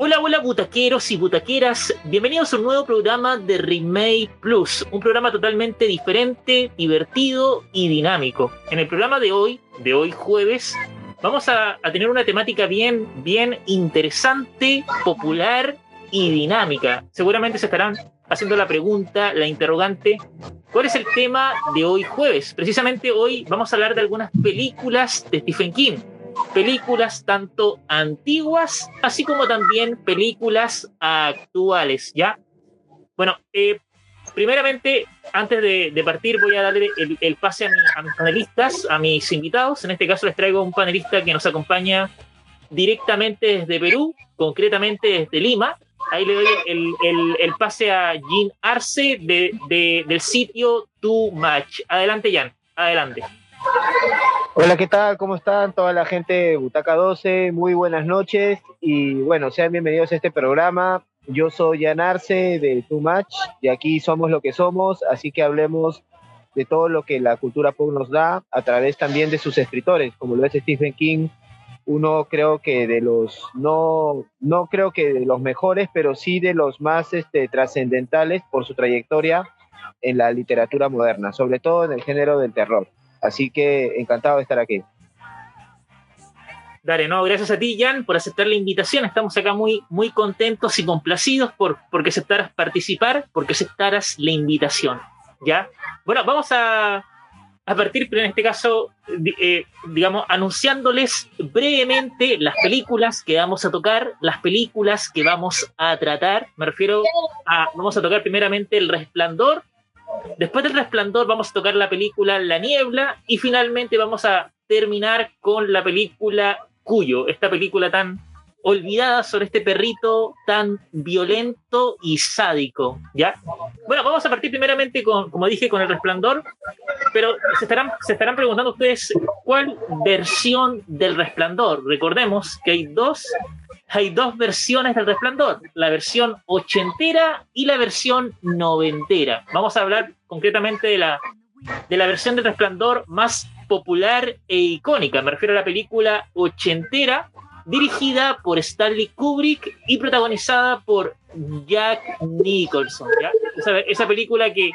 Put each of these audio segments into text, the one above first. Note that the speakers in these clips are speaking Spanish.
Hola, hola butaqueros y butaqueras, bienvenidos a un nuevo programa de Remake Plus, un programa totalmente diferente, divertido y dinámico. En el programa de hoy, de hoy jueves, vamos a, a tener una temática bien, bien interesante, popular y dinámica. Seguramente se estarán haciendo la pregunta, la interrogante, ¿cuál es el tema de hoy jueves? Precisamente hoy vamos a hablar de algunas películas de Stephen King películas tanto antiguas, así como también películas actuales, ¿ya? Bueno, eh, primeramente, antes de, partir, voy a darle el, pase a, mis panelistas, a mis invitados. En este caso les traigo un panelista que nos acompaña directamente desde Perú, concretamente desde Lima. Ahí le doy el, pase a Jean Arce de, del sitio Too Much. Adelante, Jan, adelante. Hola, ¿qué tal? ¿Cómo están toda la gente de Butaca 12? Muy buenas noches y bueno, sean bienvenidos a este programa. Yo soy Jan Arce de Too Much y aquí somos lo que somos, así que hablemos de todo lo que la cultura pop nos da a través también de sus escritores, como lo es Stephen King, uno creo que de los, no, no creo que de los mejores, pero sí de los más este, trascendentales por su trayectoria en la literatura moderna, sobre todo en el género del terror. Así que encantado de estar aquí. Dale, no, gracias a ti, Jan, por aceptar la invitación. Estamos acá muy, muy contentos y complacidos por porque aceptaras participar, porque aceptaras la invitación. ¿Ya? Bueno, vamos a, a partir, pero en este caso, eh, digamos, anunciándoles brevemente las películas que vamos a tocar, las películas que vamos a tratar. Me refiero a, vamos a tocar primeramente El Resplandor, Después del resplandor vamos a tocar la película La Niebla y finalmente vamos a terminar con la película Cuyo, esta película tan olvidada sobre este perrito tan violento y sádico, ¿ya? Bueno, vamos a partir primeramente con, como dije, con el resplandor, pero se estarán, se estarán preguntando ustedes cuál versión del resplandor. Recordemos que hay dos hay dos versiones del Resplandor, la versión ochentera y la versión noventera. Vamos a hablar concretamente de la, de la versión del Resplandor más popular e icónica. Me refiero a la película ochentera, dirigida por Stanley Kubrick y protagonizada por Jack Nicholson. Esa, esa película que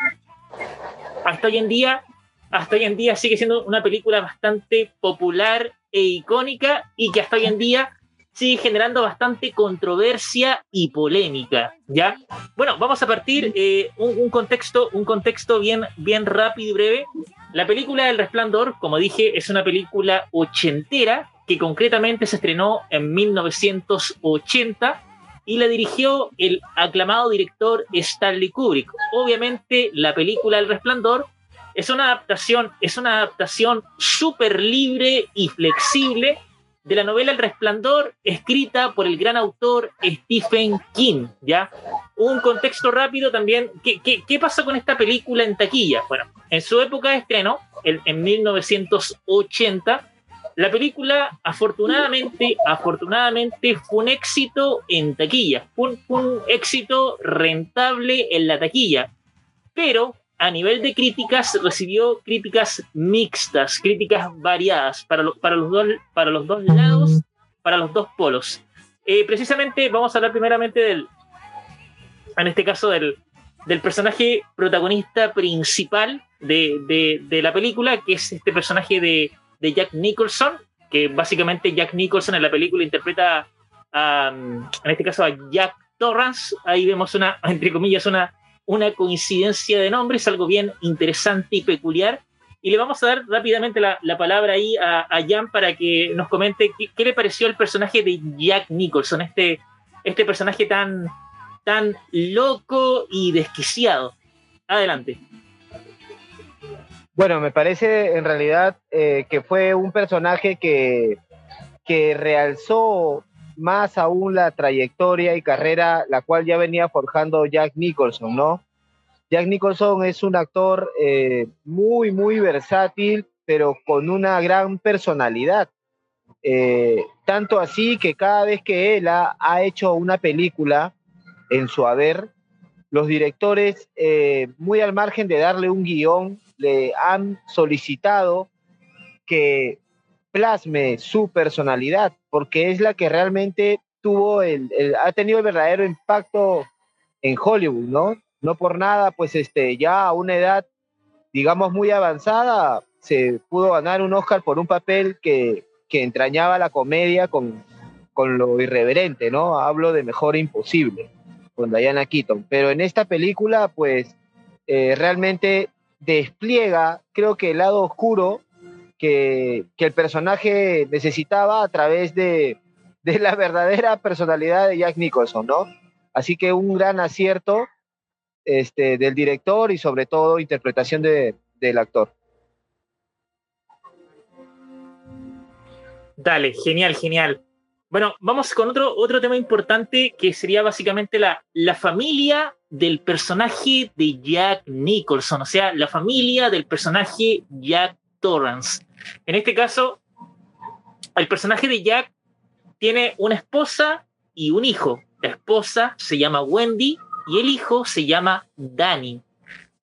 hasta hoy en día hasta hoy en día sigue siendo una película bastante popular e icónica y que hasta hoy en día sigue generando bastante controversia y polémica, ¿ya? Bueno, vamos a partir eh, un, contexto, un contexto bien, bien rápido y breve. La película El Resplandor, como dije, es una película ochentera que concretamente se estrenó en 1980 y la dirigió el aclamado director Stanley Kubrick. Obviamente, la película El Resplandor es una adaptación, es una adaptación súper libre y flexible de la novela El Resplandor, escrita por el gran autor Stephen King, ¿ya? Un contexto rápido también. ¿Qué, qué, pasa con esta película en taquilla? Bueno, en su época de estreno, en 1980, la película, afortunadamente, afortunadamente, fue un éxito en taquilla. Fue un éxito rentable en la taquilla. Pero a nivel de críticas recibió críticas mixtas, críticas variadas para, para, los, dos, para los dos lados, para los dos polos. Eh, precisamente vamos a hablar primeramente del, en este caso del, del personaje protagonista principal de, de, la película, que es este personaje de, de, Jack Nicholson, que básicamente Jack Nicholson en la película interpreta a, en este caso a Jack Torrance, ahí vemos una, entre comillas, una una coincidencia de nombres, algo bien interesante y peculiar. Y le vamos a dar rápidamente la, palabra ahí a, Jan para que nos comente qué, le pareció el personaje de Jack Nicholson, este, este personaje tan, tan loco y desquiciado. Adelante. Bueno, me parece en realidad eh, que fue un personaje que, que realzó más aún la trayectoria y carrera la cual ya venía forjando Jack Nicholson, ¿no? Jack Nicholson es un actor eh, muy, muy versátil, pero con una gran personalidad. Eh, tanto así que cada vez que él ha, hecho una película en su haber, los directores, eh, muy al margen de darle un guion, le han solicitado que plasme su personalidad, porque es la que realmente tuvo el, ha tenido el verdadero impacto en Hollywood, ¿no? No por nada, pues este, ya a una edad, digamos, muy avanzada, se pudo ganar un Oscar por un papel que, que entrañaba la comedia con, con lo irreverente, ¿no? Hablo de Mejor Imposible, con Diana Keaton. Pero en esta película, pues, eh, realmente despliega, creo que el lado oscuro que, el personaje necesitaba a través de, de la verdadera personalidad de Jack Nicholson, ¿no? Así que un gran acierto este, del director y sobre todo interpretación de, del actor. Dale, genial, genial. Bueno, vamos con otro, otro tema importante que sería básicamente la, la familia del personaje de Jack Nicholson, o sea, la familia del personaje Jack Torrance. En este caso, el personaje de Jack tiene una esposa y un hijo. La esposa se llama Wendy y el hijo se llama Danny.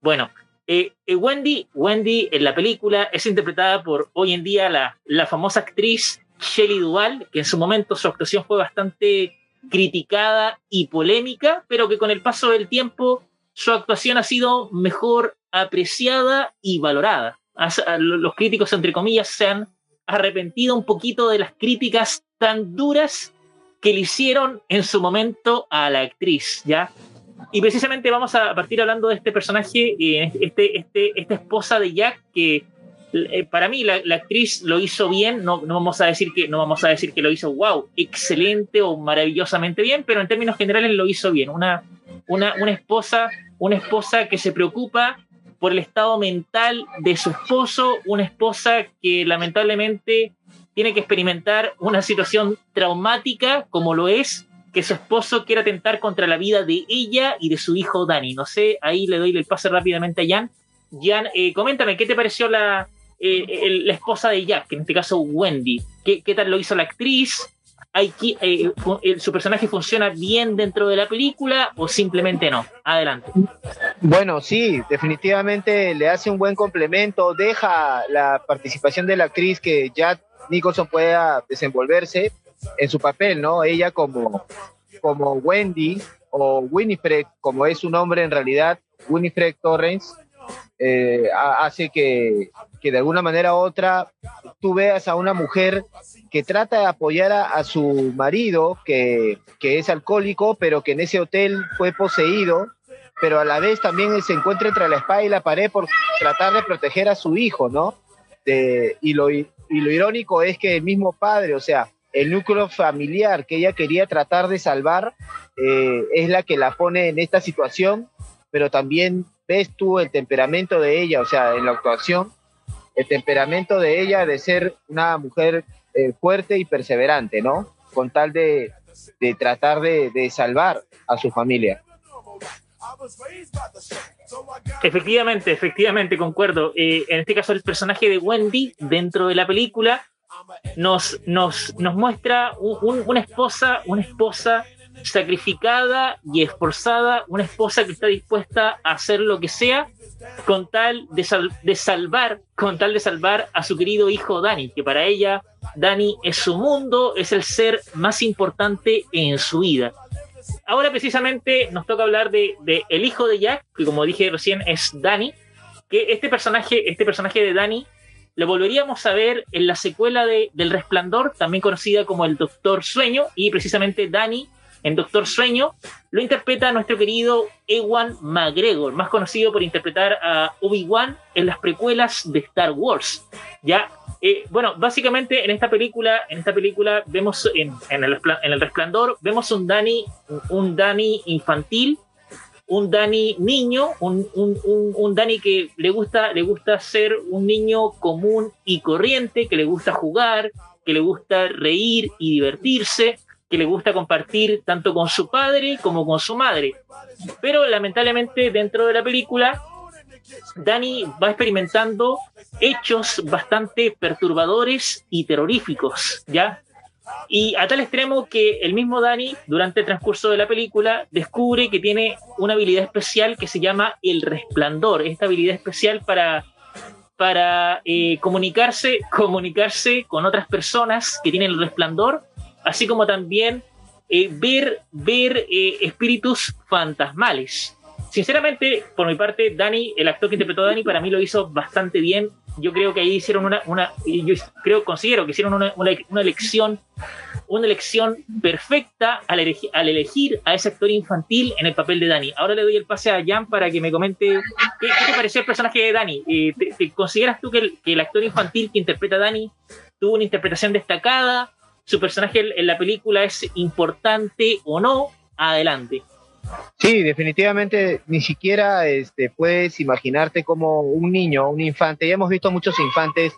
Bueno, eh, eh, Wendy, Wendy en la película es interpretada por hoy en día la, la famosa actriz Shelley Duvall, que en su momento su actuación fue bastante criticada y polémica, pero que con el paso del tiempo su actuación ha sido mejor apreciada y valorada. Los críticos, entre comillas, se han arrepentido un poquito de las críticas tan duras que le hicieron en su momento a la actriz, ¿ya? Y precisamente vamos a partir hablando de este personaje, eh, este, este, esta esposa de Jack, que eh, para mí la, actriz lo hizo bien, no, no, vamos a decir que, no vamos a decir que lo hizo wow, excelente o maravillosamente bien, pero en términos generales lo hizo bien. Una, una, una, esposa, una esposa que se preocupa por el estado mental de su esposo, una esposa que lamentablemente tiene que experimentar una situación traumática como lo es que su esposo quiera atentar contra la vida de ella y de su hijo Dani. No sé, ahí le doy el pase rápidamente a Jan. Jan, eh, coméntame, ¿qué te pareció la, eh, la esposa de Jack, en este caso Wendy? ¿Qué, qué tal lo hizo la actriz? Hay, eh, ¿Su personaje funciona bien dentro de la película o simplemente no? Adelante. Bueno, sí, definitivamente le hace un buen complemento, deja la participación de la actriz que Jack Nicholson pueda desenvolverse en su papel, ¿no? Ella como, como Wendy o Winifred, como es su nombre en realidad, Winifred Torrens, eh, hace que, que, de alguna manera u otra tú veas a una mujer que trata de apoyar a, su marido, que, que, es alcohólico, pero que en ese hotel fue poseído, pero a la vez también se encuentra entre la espada y la pared por tratar de proteger a su hijo, ¿no? Y, lo, y lo irónico es que el mismo padre, o sea, el núcleo familiar que ella quería tratar de salvar, eh, es la que la pone en esta situación, pero también ves tú el temperamento de ella, o sea, en la actuación, el temperamento de ella de ser una mujer eh, fuerte y perseverante, ¿no? Con tal de, de tratar de, de salvar a su familia. Efectivamente, efectivamente, concuerdo. Eh, en este caso, el personaje de Wendy dentro de la película nos, nos, nos muestra una esposa, una esposa sacrificada y esforzada, una esposa que está dispuesta a hacer lo que sea con tal de, de, salvar, con tal de salvar a su querido hijo Dani, que para ella Dani es su mundo, es el ser más importante en su vida. Ahora precisamente nos toca hablar de, el hijo de Jack, que como dije recién es Danny, que este personaje, este personaje de Danny lo volveríamos a ver en la secuela de, del Resplandor, también conocida como el Doctor Sueño, y precisamente Danny en Doctor Sueño lo interpreta nuestro querido Ewan McGregor, más conocido por interpretar a Obi-Wan en las precuelas de Star Wars. Ya eh, bueno, básicamente en esta película, en esta película vemos en, el, resplandor, vemos un Dani, un Dani infantil, un Dani niño, un, un, Dani que le gusta, le gusta ser un niño común y corriente, que le gusta jugar, que le gusta reír y divertirse, que le gusta compartir tanto con su padre como con su madre. Pero lamentablemente dentro de la película Dani va experimentando hechos bastante perturbadores y terroríficos, ¿ya? Y a tal extremo que el mismo Dani, durante el transcurso de la película, descubre que tiene una habilidad especial que se llama el resplandor. Esta habilidad especial para, para eh, comunicarse, comunicarse con otras personas que tienen el resplandor, así como también eh, ver, ver eh, espíritus fantasmales. Sinceramente, por mi parte, Dani, el actor que interpretó a Dani, para mí lo hizo bastante bien. Yo creo que ahí hicieron una, una yo creo, considero que hicieron una, una, elección, una elección perfecta al, elegir, al elegir a ese actor infantil en el papel de Dani. Ahora le doy el pase a Jan para que me comente qué, te pareció el personaje de Dani. Eh, ¿te, consideras tú que el, que el actor infantil que interpreta a Dani tuvo una interpretación destacada? ¿Su personaje en la película es importante o no? Adelante. Sí, definitivamente ni siquiera este, puedes imaginarte como un niño, un infante. Ya hemos visto muchos infantes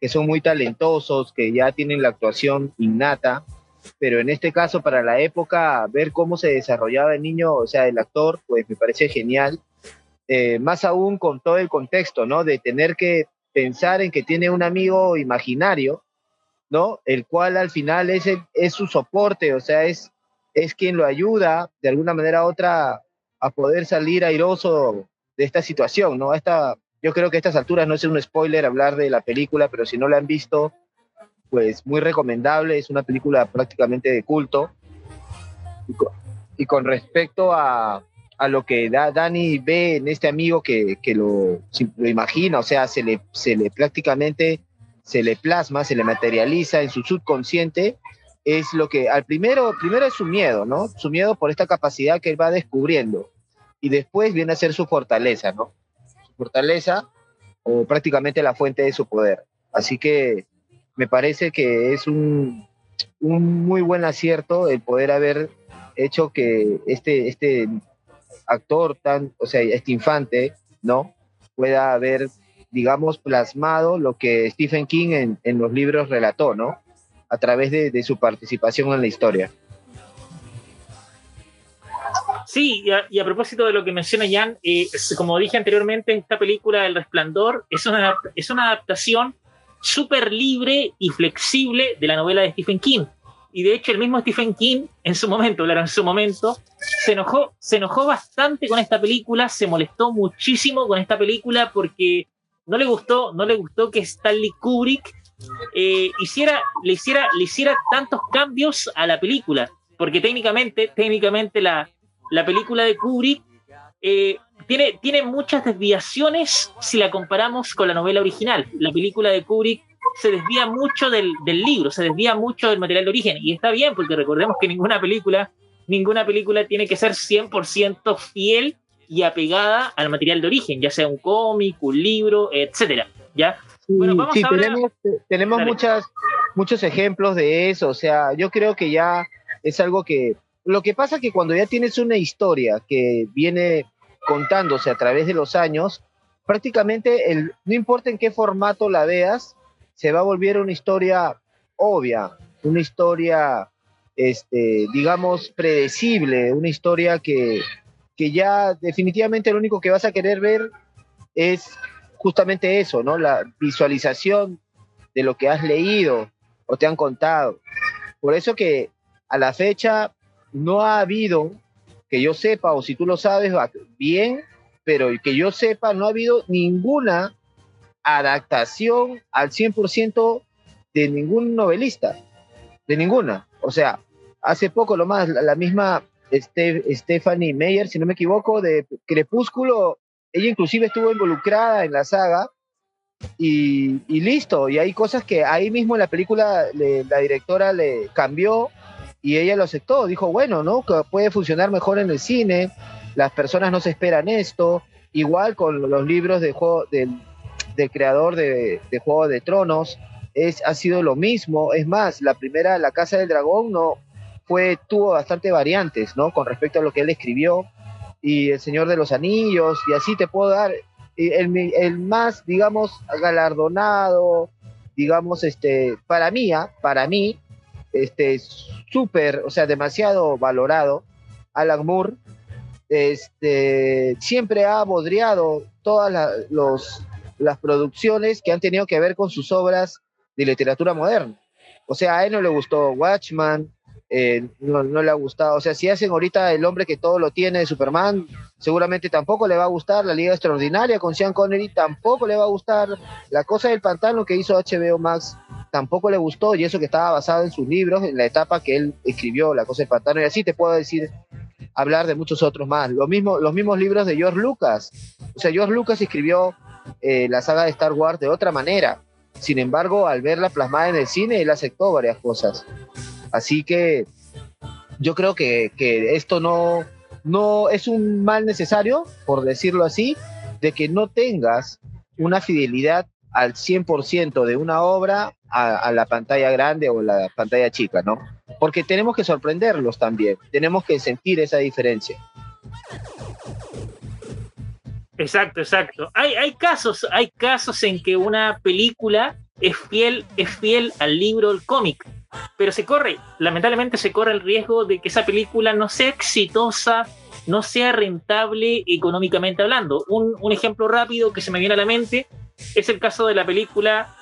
que son muy talentosos, que ya tienen la actuación innata, pero en este caso, para la época, ver cómo se desarrollaba el niño, o sea, el actor, pues me parece genial. Eh, más aún con todo el contexto, ¿no? De tener que pensar en que tiene un amigo imaginario, ¿no? El cual al final es, es su soporte, o sea, es es quien lo ayuda de alguna manera u otra a poder salir airoso de esta situación, ¿no? Esta, yo creo que a estas alturas no es un spoiler hablar de la película, pero si no la han visto, pues muy recomendable, es una película prácticamente de culto. Y con, respecto a, a, lo que da, Dani ve en este amigo que, que lo, lo, imagina, o sea, se le, se le prácticamente se le plasma, se le materializa en su subconsciente, es lo que al primero, primero es su miedo, ¿no? Su miedo por esta capacidad que él va descubriendo. Y después viene a ser su fortaleza, ¿no? Su fortaleza o prácticamente la fuente de su poder. Así que me parece que es un, un muy buen acierto el poder haber hecho que este, este actor tan, o sea, este infante, ¿no? Pueda haber, digamos, plasmado lo que Stephen King en, en los libros relató, ¿no? a través de, su participación en la historia. Sí, y a, propósito de lo que menciona Jan, eh, como dije anteriormente, esta película El Resplandor es una, es una adaptación súper libre y flexible de la novela de Stephen King. Y de hecho el mismo Stephen King en su momento, claro, en su momento, se enojó, se enojó bastante con esta película, se molestó muchísimo con esta película porque no le gustó, no le gustó que Stanley Kubrick eh, hiciera, le, hiciera, le hiciera tantos cambios a la película, porque técnicamente, técnicamente la, la película de Kubrick eh, tiene, tiene muchas desviaciones si la comparamos con la novela original. La película de Kubrick se desvía mucho del, del libro, se desvía mucho del material de origen, y está bien, porque recordemos que ninguna película, ninguna película tiene que ser 100% fiel y apegada al material de origen, ya sea un cómic, un libro, etcétera, ¿ya? Bueno, sí, tenemos, tenemos muchas, muchos ejemplos de eso. O sea, yo creo que ya es algo que. Lo que pasa es que cuando ya tienes una historia que viene contándose a través de los años, prácticamente el, no importa en qué formato la veas, se va a volver una historia obvia, una historia, este, digamos, predecible, una historia que, que ya definitivamente lo único que vas a querer ver es justamente eso, ¿no? La visualización de lo que has leído o te han contado. Por eso que a la fecha no ha habido, que yo sepa, o si tú lo sabes, bien, pero que yo sepa, no ha habido ninguna adaptación al 100% de ningún novelista, de ninguna. O sea, hace poco lo más, la, misma Stephanie Meyer, si no me equivoco, de Crepúsculo, ella inclusive estuvo involucrada en la saga y, listo. Y hay cosas que ahí mismo en la película la directora le cambió y ella lo aceptó. Dijo, bueno, ¿no? Puede funcionar mejor en el cine, las personas no se esperan esto. Igual con los libros de juego, del, creador de, Juego de Tronos, es, ha sido lo mismo. Es más, la primera, La Casa del Dragón, no fue, tuvo bastante variantes, ¿no? Con respecto a lo que él escribió y El Señor de los Anillos, y así te puedo dar el, el más, digamos, galardonado, digamos, este, para mí, ¿ah? para mí, este, súper, o sea, demasiado valorado, Alan Moore, este, siempre ha bodriado todas los, las producciones que han tenido que ver con sus obras de literatura moderna. O sea, a él no le gustó Watchman, eh, no, le ha gustado. O sea, si hacen ahorita el hombre que todo lo tiene de Superman, seguramente tampoco le va a gustar. La Liga Extraordinaria con Sean Connery tampoco le va a gustar. La cosa del pantano que hizo HBO Max tampoco le gustó, y eso que estaba basado en sus libros, en la etapa que él escribió, La cosa del pantano, y así te puedo decir, hablar de muchos otros más. Lo mismo, los mismos libros de George Lucas. O sea, George Lucas escribió eh, la saga de Star Wars de otra manera. Sin embargo, al verla plasmada en el cine, él aceptó varias cosas. Así que yo creo que, que esto no, no es un mal necesario, por decirlo así, de que no tengas una fidelidad al 100% de una obra a, la pantalla grande o la pantalla chica, ¿no? Porque tenemos que sorprenderlos también, tenemos que sentir esa diferencia. Exacto, exacto. Hay, hay casos, hay casos en que una película es fiel, es fiel al libro, el cómic, pero se corre, lamentablemente se corre el riesgo de que esa película no sea exitosa, no sea rentable económicamente hablando. Un, ejemplo rápido que se me viene a la mente es el caso de la película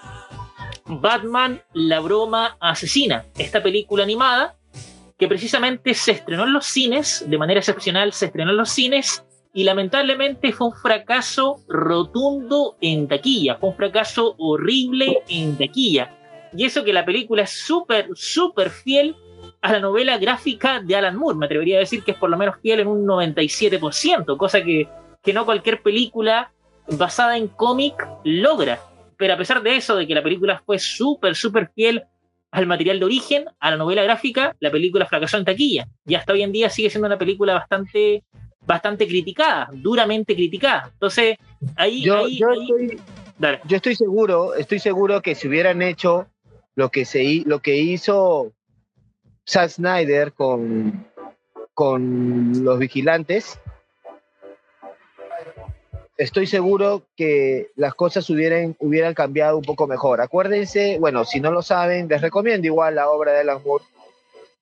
Batman, la broma asesina, esta película animada que precisamente se estrenó en los cines, de manera excepcional se estrenó en los cines y lamentablemente fue un fracaso rotundo en taquilla, fue un fracaso horrible en taquilla. Y eso que la película es súper, súper fiel a la novela gráfica de Alan Moore, me atrevería a decir que es por lo menos fiel en un 97%, cosa que, que no cualquier película basada en cómic logra. Pero a pesar de eso, de que la película fue súper, súper fiel al material de origen, a la novela gráfica, la película fracasó en taquilla. Y hasta hoy en día sigue siendo una película bastante, bastante criticada, duramente criticada. Entonces, ahí... Yo, Estoy, yo estoy seguro, estoy seguro que si hubieran hecho lo que, se, lo que hizo Zack Snyder con, con los vigilantes, estoy seguro que las cosas hubieran, hubieran cambiado un poco mejor. Acuérdense, bueno, si no lo saben, les recomiendo igual la obra de Alan Moore,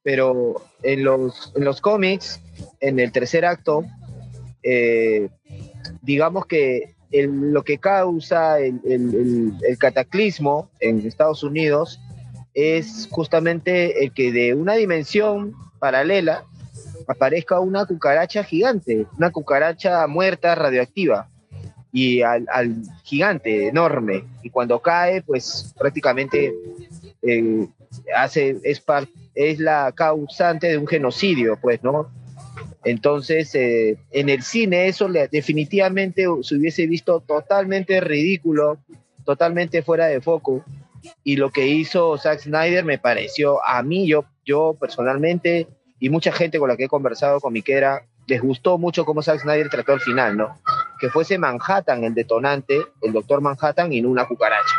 pero en los, en los cómics, en el tercer acto, eh, digamos que lo que causa el, el, cataclismo en Estados Unidos es justamente el que de una dimensión paralela aparezca una cucaracha gigante, una cucaracha muerta radioactiva y al, gigante enorme. Y cuando cae, pues prácticamente eh, hace, es, la causante de un genocidio, pues, ¿no? Entonces, eh, en el cine eso definitivamente se hubiese visto totalmente ridículo, totalmente fuera de foco. Y lo que hizo Zack Snyder me pareció, a mí, yo, yo personalmente, y mucha gente con la que he conversado con Miquera, les gustó mucho cómo Zack Snyder trató el final, ¿no? Que fuese Manhattan el detonante, el doctor Manhattan y no una cucaracha.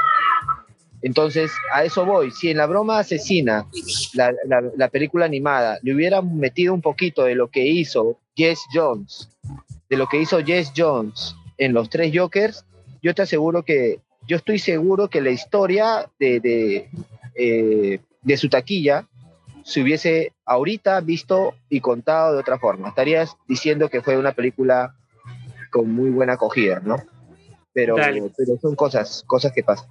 Entonces, a eso voy. Si en la broma asesina, la, la, película animada, le hubieran metido un poquito de lo que hizo Jess Jones, de lo que hizo Jess Jones en los tres Jokers, yo te aseguro que, yo estoy seguro que la historia de, de, eh, de su taquilla se hubiese ahorita visto y contado de otra forma. Estarías diciendo que fue una película con muy buena acogida, ¿no? Pero, pero son cosas, cosas que pasan.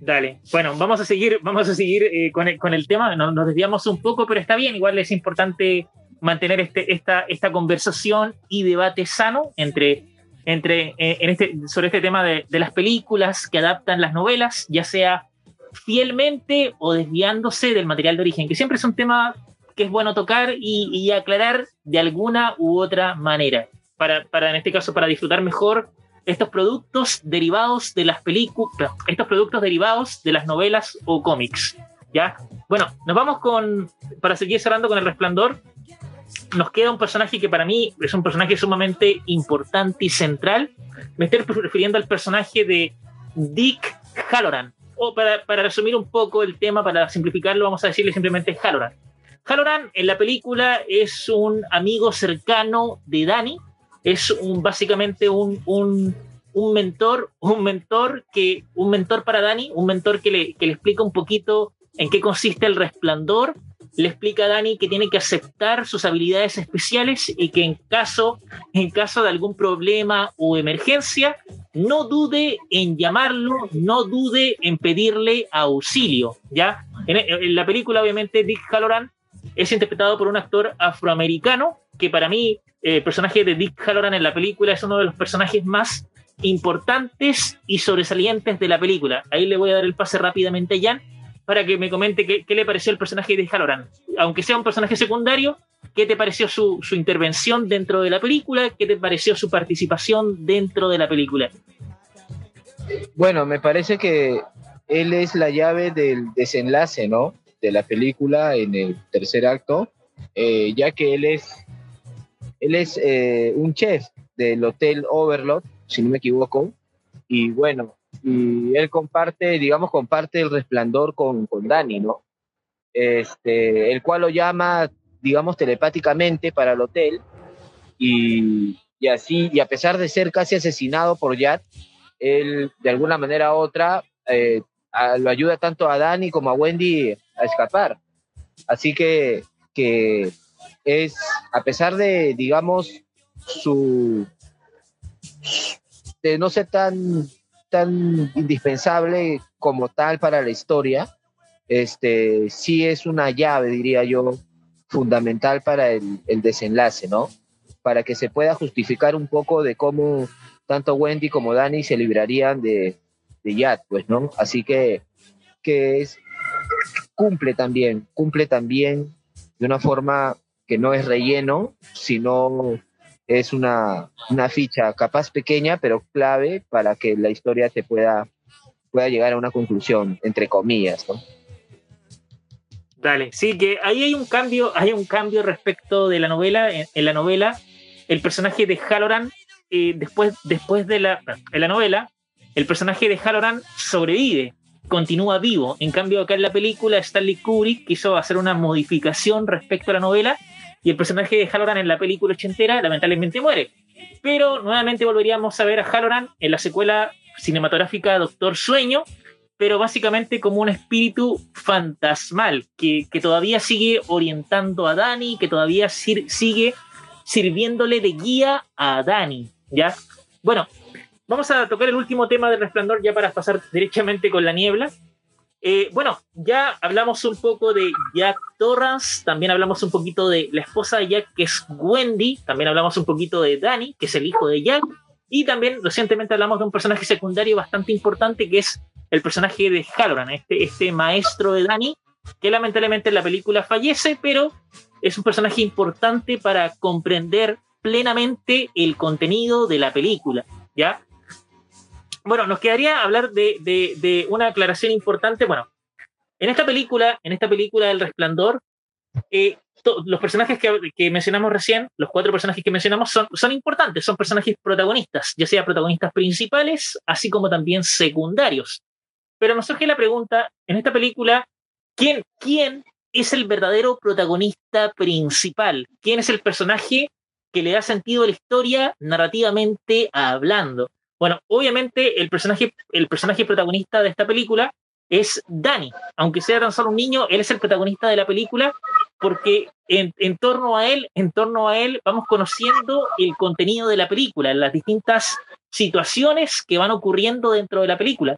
Dale. Bueno, vamos a seguir, vamos a seguir eh, con, el, con, el, tema. Nos, nos, desviamos un poco, pero está bien. Igual es importante mantener este, esta, esta conversación y debate sano entre, entre, eh, en este, sobre este tema de, las películas que adaptan las novelas, ya sea fielmente o desviándose del material de origen, que siempre es un tema que es bueno tocar y, aclarar de alguna u otra manera, para, para, en este caso, para disfrutar mejor estos productos derivados de las películas, estos productos derivados de las novelas o cómics. ¿Ya? Bueno, nos vamos con, para seguir cerrando con El Resplandor, nos queda un personaje que para mí es un personaje sumamente importante y central. Me estoy refiriendo al personaje de Dick Halloran, o para, para, resumir un poco el tema, para simplificarlo, vamos a decirle simplemente Halloran. Halloran en la película es un amigo cercano de Dani, es un, básicamente un, un, un, mentor, un mentor que, un mentor para Dani, un mentor que le, que le explica un poquito en qué consiste el resplandor le explica a Dani que tiene que aceptar sus habilidades especiales y que en caso, en caso de algún problema o emergencia, no dude en llamarlo, no dude en pedirle auxilio. ¿ya? En, la película, obviamente, Dick Halloran es interpretado por un actor afroamericano que para mí el personaje de Dick Halloran en la película es uno de los personajes más importantes y sobresalientes de la película. Ahí le voy a dar el pase rápidamente a Jan para que me comente qué, le pareció el personaje de Halloran. Aunque sea un personaje secundario, ¿qué te pareció su, su intervención dentro de la película? ¿Qué te pareció su participación dentro de la película? Bueno, me parece que él es la llave del desenlace, ¿no? De la película en el tercer acto, eh, ya que él es, él es eh, un chef del Hotel Overlord, si no me equivoco, y bueno, y él comparte, digamos, comparte el resplandor con, con Dani, ¿no? Este, el cual lo llama, digamos, telepáticamente para el hotel, y, y así, y a pesar de ser casi asesinado por Yad, él de alguna manera u otra eh, lo ayuda tanto a Dani como a Wendy a escapar. Así que, que es, a pesar de, digamos, su, de no ser tan, tan indispensable como tal para la historia, este, sí es una llave, diría yo, fundamental para el, desenlace, ¿no? Para que se pueda justificar un poco de cómo tanto Wendy como Dani se librarían de, de Yad, pues, ¿no? Así que, que es, cumple también, cumple también de una forma que no es relleno, sino es una, una ficha capaz pequeña, pero clave para que la historia se pueda, pueda llegar a una conclusión, entre comillas, ¿no? Dale, sí, que ahí hay un cambio, hay un cambio respecto de la novela. En, en la novela, el personaje de Halloran eh, después, después de la, en la novela, el personaje de Halloran sobrevive, continúa vivo. En cambio, acá en la película, Stanley Kubrick quiso hacer una modificación respecto a la novela y el personaje de Halloran en la película ochentera lamentablemente muere. Pero nuevamente volveríamos a ver a Halloran en la secuela cinematográfica Doctor Sueño, pero básicamente como un espíritu fantasmal que, todavía sigue orientando a Dani, que todavía sigue sirviéndole de guía a Dani. ¿Ya? Bueno, vamos a tocar el último tema del resplandor ya para pasar directamente con la niebla. Eh, bueno, ya hablamos un poco de Jack Torrance, también hablamos un poquito de la esposa de Jack, que es Wendy, también hablamos un poquito de Danny, que es el hijo de Jack, y también recientemente hablamos de un personaje secundario bastante importante, que es el personaje de Halloran, este, este maestro de Danny, que lamentablemente en la película fallece, pero es un personaje importante para comprender plenamente el contenido de la película, ¿ya? Bueno, nos quedaría hablar de, de, una aclaración importante. Bueno, en esta película, en esta película del Resplandor, eh, los personajes que, que, mencionamos recién, los cuatro personajes que mencionamos, son, son importantes, son personajes protagonistas, ya sea protagonistas principales, así como también secundarios. Pero nos surge la pregunta, en esta película, ¿quién, quién es el verdadero protagonista principal? ¿Quién es el personaje que le da sentido a la historia narrativamente hablando. Bueno, obviamente el personaje, el personaje protagonista de esta película es Danny. Aunque sea tan solo un niño, él es el protagonista de la película porque en, en, torno a él, en torno a él, vamos conociendo el contenido de la película, las distintas situaciones que van ocurriendo dentro de la película.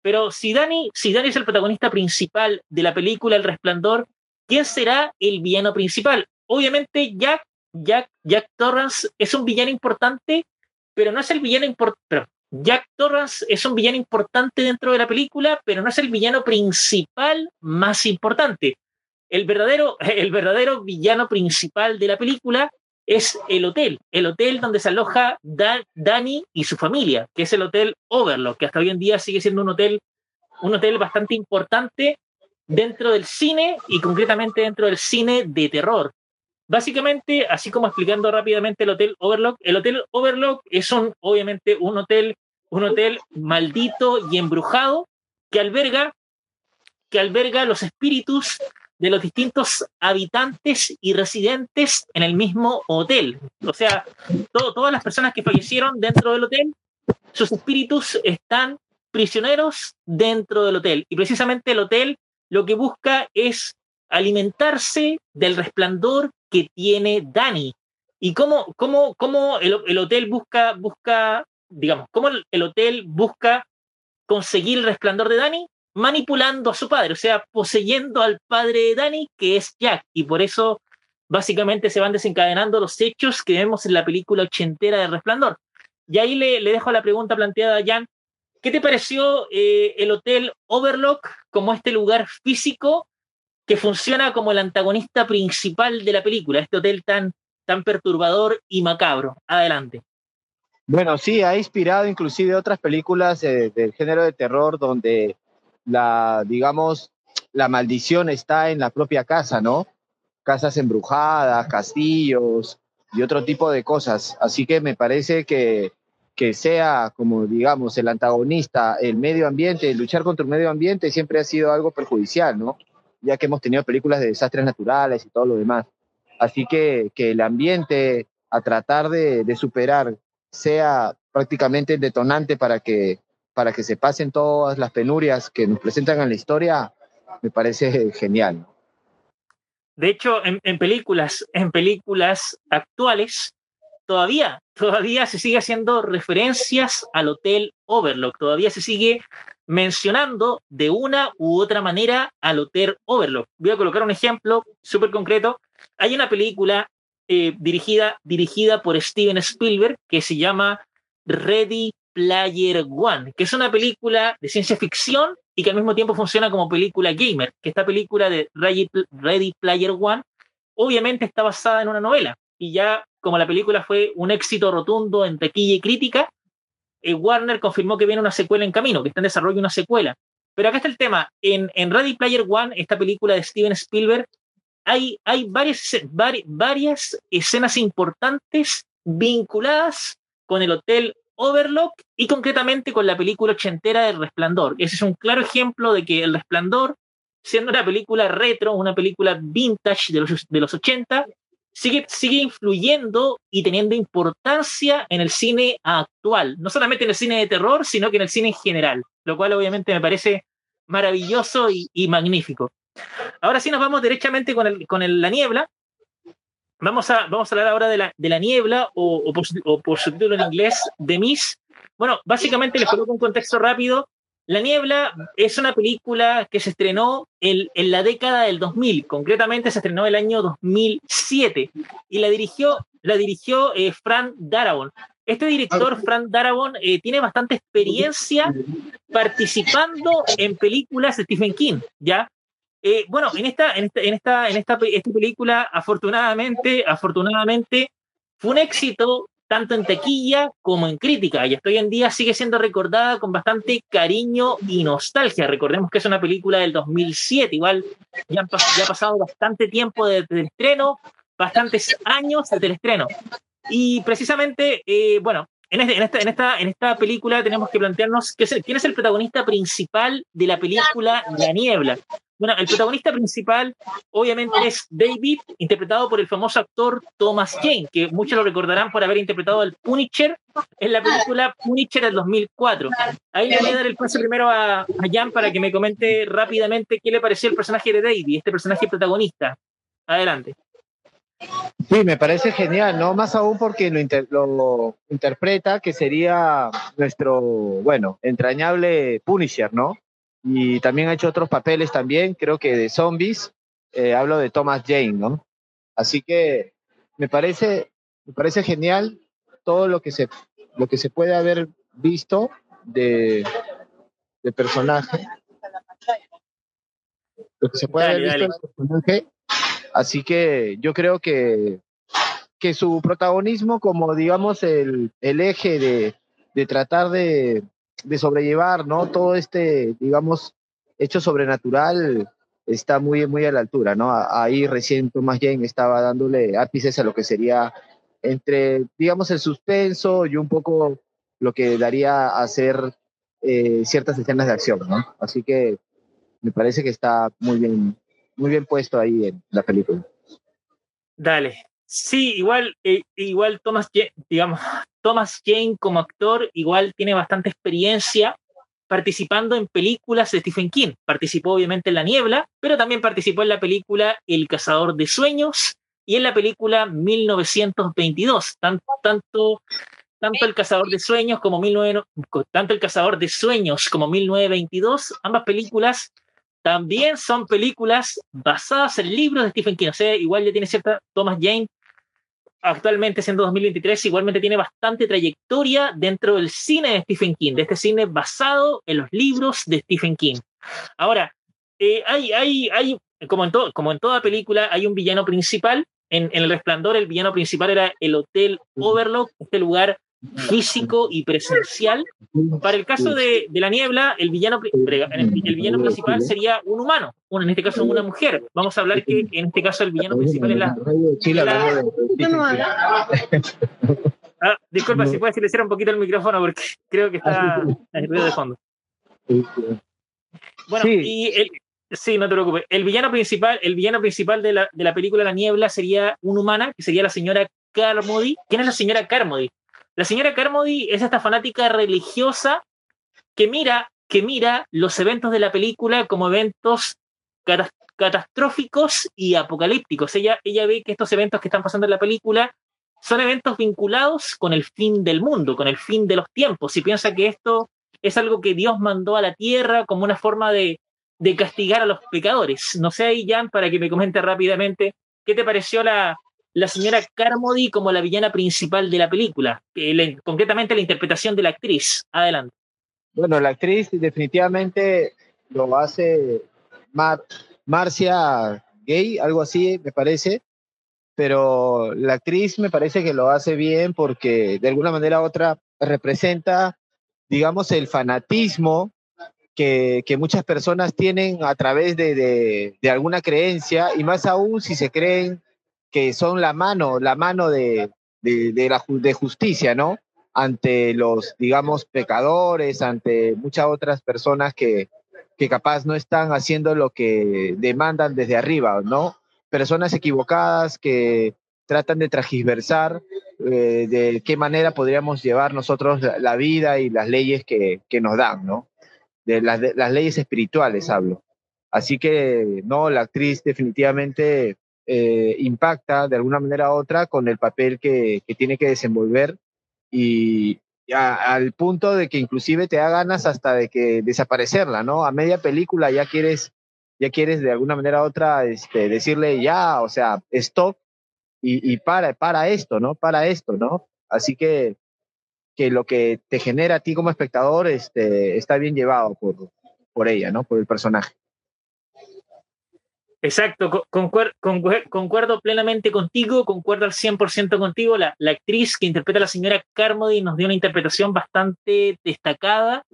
Pero si Danny, si Danny es el protagonista principal de la película El Resplandor, ¿quién será el villano principal? Obviamente Jack Jack, Jack Torrance es un villano importante, pero no es el villano importante. Jack Torrance es un villano importante dentro de la película, pero no es el villano principal más importante. El verdadero, el verdadero villano principal de la película es el hotel, el hotel donde se aloja Dan, Danny y su familia, que es el hotel Overlook, que hasta hoy en día sigue siendo un hotel, un hotel bastante importante dentro del cine y concretamente dentro del cine de terror. Básicamente, así como explicando rápidamente el Hotel Overlock, el Hotel Overlock es un, obviamente un hotel, un hotel maldito y embrujado que alberga, que alberga los espíritus de los distintos habitantes y residentes en el mismo hotel. O sea, todas las personas que fallecieron dentro del hotel, sus espíritus están prisioneros dentro del hotel. Y precisamente el hotel lo que busca es alimentarse del resplandor que tiene Dani. Y cómo, cómo, cómo el, el, hotel busca, busca, digamos, cómo el, el, hotel busca conseguir el resplandor de Dani, manipulando a su padre, o sea, poseyendo al padre de Dani, que es Jack. Y por eso, básicamente, se van desencadenando los hechos que vemos en la película ochentera de Resplandor. Y ahí le, le dejo la pregunta planteada a Jan, ¿qué te pareció eh, el Hotel Overlook como este lugar físico que funciona como el antagonista principal de la película, este hotel tan, tan perturbador y macabro? Adelante. Bueno, sí, ha inspirado inclusive otras películas eh, del género de terror donde la, digamos, la maldición está en la propia casa, ¿no? Casas embrujadas, castillos y otro tipo de cosas. Así que me parece que, que sea, como digamos, el antagonista, el medio ambiente, luchar contra el medio ambiente siempre ha sido algo perjudicial, ¿no? Ya que hemos tenido películas de desastres naturales y todo lo demás. Así que, que el ambiente a tratar de, superar sea prácticamente el detonante para que, para que se pasen todas las penurias que nos presentan en la historia, me parece genial. De hecho, en, películas, en películas actuales, todavía, todavía se sigue haciendo referencias al Hotel Overlook, todavía se sigue mencionando de una u otra manera al Hotel Overlook. Voy a colocar un ejemplo súper concreto. Hay una película eh, dirigida, dirigida por Steven Spielberg que se llama Ready Player One, que es una película de ciencia ficción y que al mismo tiempo funciona como película gamer, que esta película de Ready Player One obviamente está basada en una novela y ya como la película fue un éxito rotundo en taquilla y crítica, eh, Warner confirmó que viene una secuela en camino, que está en desarrollo una secuela. Pero acá está el tema, en, en Ready Player One, esta película de Steven Spielberg, hay, hay varias, varias escenas importantes vinculadas con el Hotel Overlook y concretamente con la película ochentera del Resplandor. Ese es un claro ejemplo de que El Resplandor, siendo una película retro, una película vintage de los, de los 80, sigue, sigue influyendo y teniendo importancia en el cine actual. No solamente en el cine de terror, sino que en el cine en general, lo cual obviamente me parece maravilloso y, magnífico. Ahora sí nos vamos directamente con, el, con el, la niebla. Vamos a, vamos a hablar ahora de la, de la niebla o, o, por, o por su título en inglés, The Mist. Bueno, básicamente les coloco un contexto rápido. La Niebla es una película que se estrenó en, en, la década del 2000, concretamente se estrenó el año 2007 y la dirigió, la dirigió eh, Frank Darabont. Este director, Frank Darabont, eh, tiene bastante experiencia participando en películas de Stephen King, ¿ya? Eh, bueno, en esta, en esta, en esta, en esta, esta película, afortunadamente, afortunadamente, fue un éxito tanto en taquilla como en crítica, y hasta hoy en día sigue siendo recordada con bastante cariño y nostalgia. Recordemos que es una película del 2007, igual ya, han, ya ha pasado bastante tiempo desde el estreno, bastantes años desde el estreno. Y precisamente, eh, bueno, en, este, en, esta, en, esta, en esta película tenemos que plantearnos que es el, quién es el protagonista principal de la película La Niebla. Bueno, el protagonista principal obviamente es David, interpretado por el famoso actor Thomas Jane, que muchos lo recordarán por haber interpretado al Punisher en la película Punisher del 2004. Ahí le voy a dar el paso primero a, a Jan para que me comente rápidamente qué le pareció el personaje de David, este personaje protagonista. Adelante. Sí, me parece genial, ¿no? Más aún porque lo, inter lo, interpreta que sería nuestro, bueno, entrañable Punisher, ¿no? y también ha hecho otros papeles también, creo que de zombies. Eh, hablo de Thomas Jane, ¿no? Así que me parece, me parece genial todo lo que se, lo que se puede haber visto de, de personaje. Lo que se puede dale, haber visto de personaje. Así que yo creo que, que su protagonismo como, digamos, el, el eje de, de tratar de, de sobrellevar, ¿no? Todo este, digamos, hecho sobrenatural está muy, muy a la altura, ¿no? Ahí recién Thomas Jane estaba dándole ápices a lo que sería entre, digamos, el suspenso y un poco lo que daría a hacer eh, ciertas escenas de acción, ¿no? Así que me parece que está muy bien, muy bien puesto ahí en la película. Dale. Sí, igual, eh, igual Thomas, digamos, Thomas Jane como actor igual tiene bastante experiencia participando en películas de Stephen King. Participó obviamente en La Niebla, pero también participó en la película El Cazador de Sueños y en la película 1922. Tanto, tanto, tanto El Cazador de Sueños como 19, tanto El Cazador de Sueños como 1922, ambas películas también son películas basadas en libros de Stephen King. O sea, igual ya tiene cierta Thomas Jane actualmente siendo 2023, igualmente tiene bastante trayectoria dentro del cine de Stephen King, de este cine basado en los libros de Stephen King. Ahora, eh, hay, hay, hay como, en como en toda película, hay un villano principal. En, en, El Resplandor, el villano principal era el Hotel Overlook, este lugar físico y presencial. Para el caso de, de la niebla, el villano, el villano principal sería un humano, en este caso una mujer. Vamos a hablar que en este caso el villano principal es la... Ah, disculpa, si puedes silenciar un poquito el micrófono porque creo que está el ruido de fondo. Bueno, y el, sí, no te preocupes. El villano principal, el villano principal de la, de la película La Niebla sería una humana, que sería la señora Carmody. ¿Quién es la señora Carmody? La señora Carmody es esta fanática religiosa que mira, que mira los eventos de la película como eventos catastróficos y apocalípticos. Ella, ella ve que estos eventos que están pasando en la película son eventos vinculados con el fin del mundo, con el fin de los tiempos, y piensa que esto es algo que Dios mandó a la tierra como una forma de, de castigar a los pecadores. No sé Jan, para que me comente rápidamente, ¿qué te pareció la, la señora Carmody como la villana principal de la película, concretamente la interpretación de la actriz. Adelante. Bueno, la actriz definitivamente lo hace Marcia Gay, algo así me parece, pero la actriz me parece que lo hace bien porque de alguna manera u otra representa, digamos, el fanatismo que, muchas personas tienen a través de, alguna creencia y más aún si se creen que son la mano, la mano de, de, de justicia, ¿no? Ante los, digamos, pecadores, ante muchas otras personas que, que capaz no están haciendo lo que demandan desde arriba, ¿no? Personas equivocadas que tratan de transversar eh, de qué manera podríamos llevar nosotros la, vida y las leyes que, que nos dan, ¿no? De las, de las leyes espirituales hablo. Así que, no, la actriz definitivamente eh, impacta de alguna manera u otra con el papel que, que tiene que desenvolver y al punto de que inclusive te da ganas hasta de que desaparecerla, ¿no? A media película ya quieres, ya quieres de alguna manera u otra este, decirle ya, o sea, stop y, y para, para esto, ¿no? Para esto, ¿no? Así que, que lo que te genera a ti como espectador este, está bien llevado por, por ella, ¿no? Por el personaje. Exacto, concuerdo, plenamente contigo, concuerdo al 100% contigo. La, la, actriz que interpreta a la señora Carmody nos dio una interpretación bastante destacada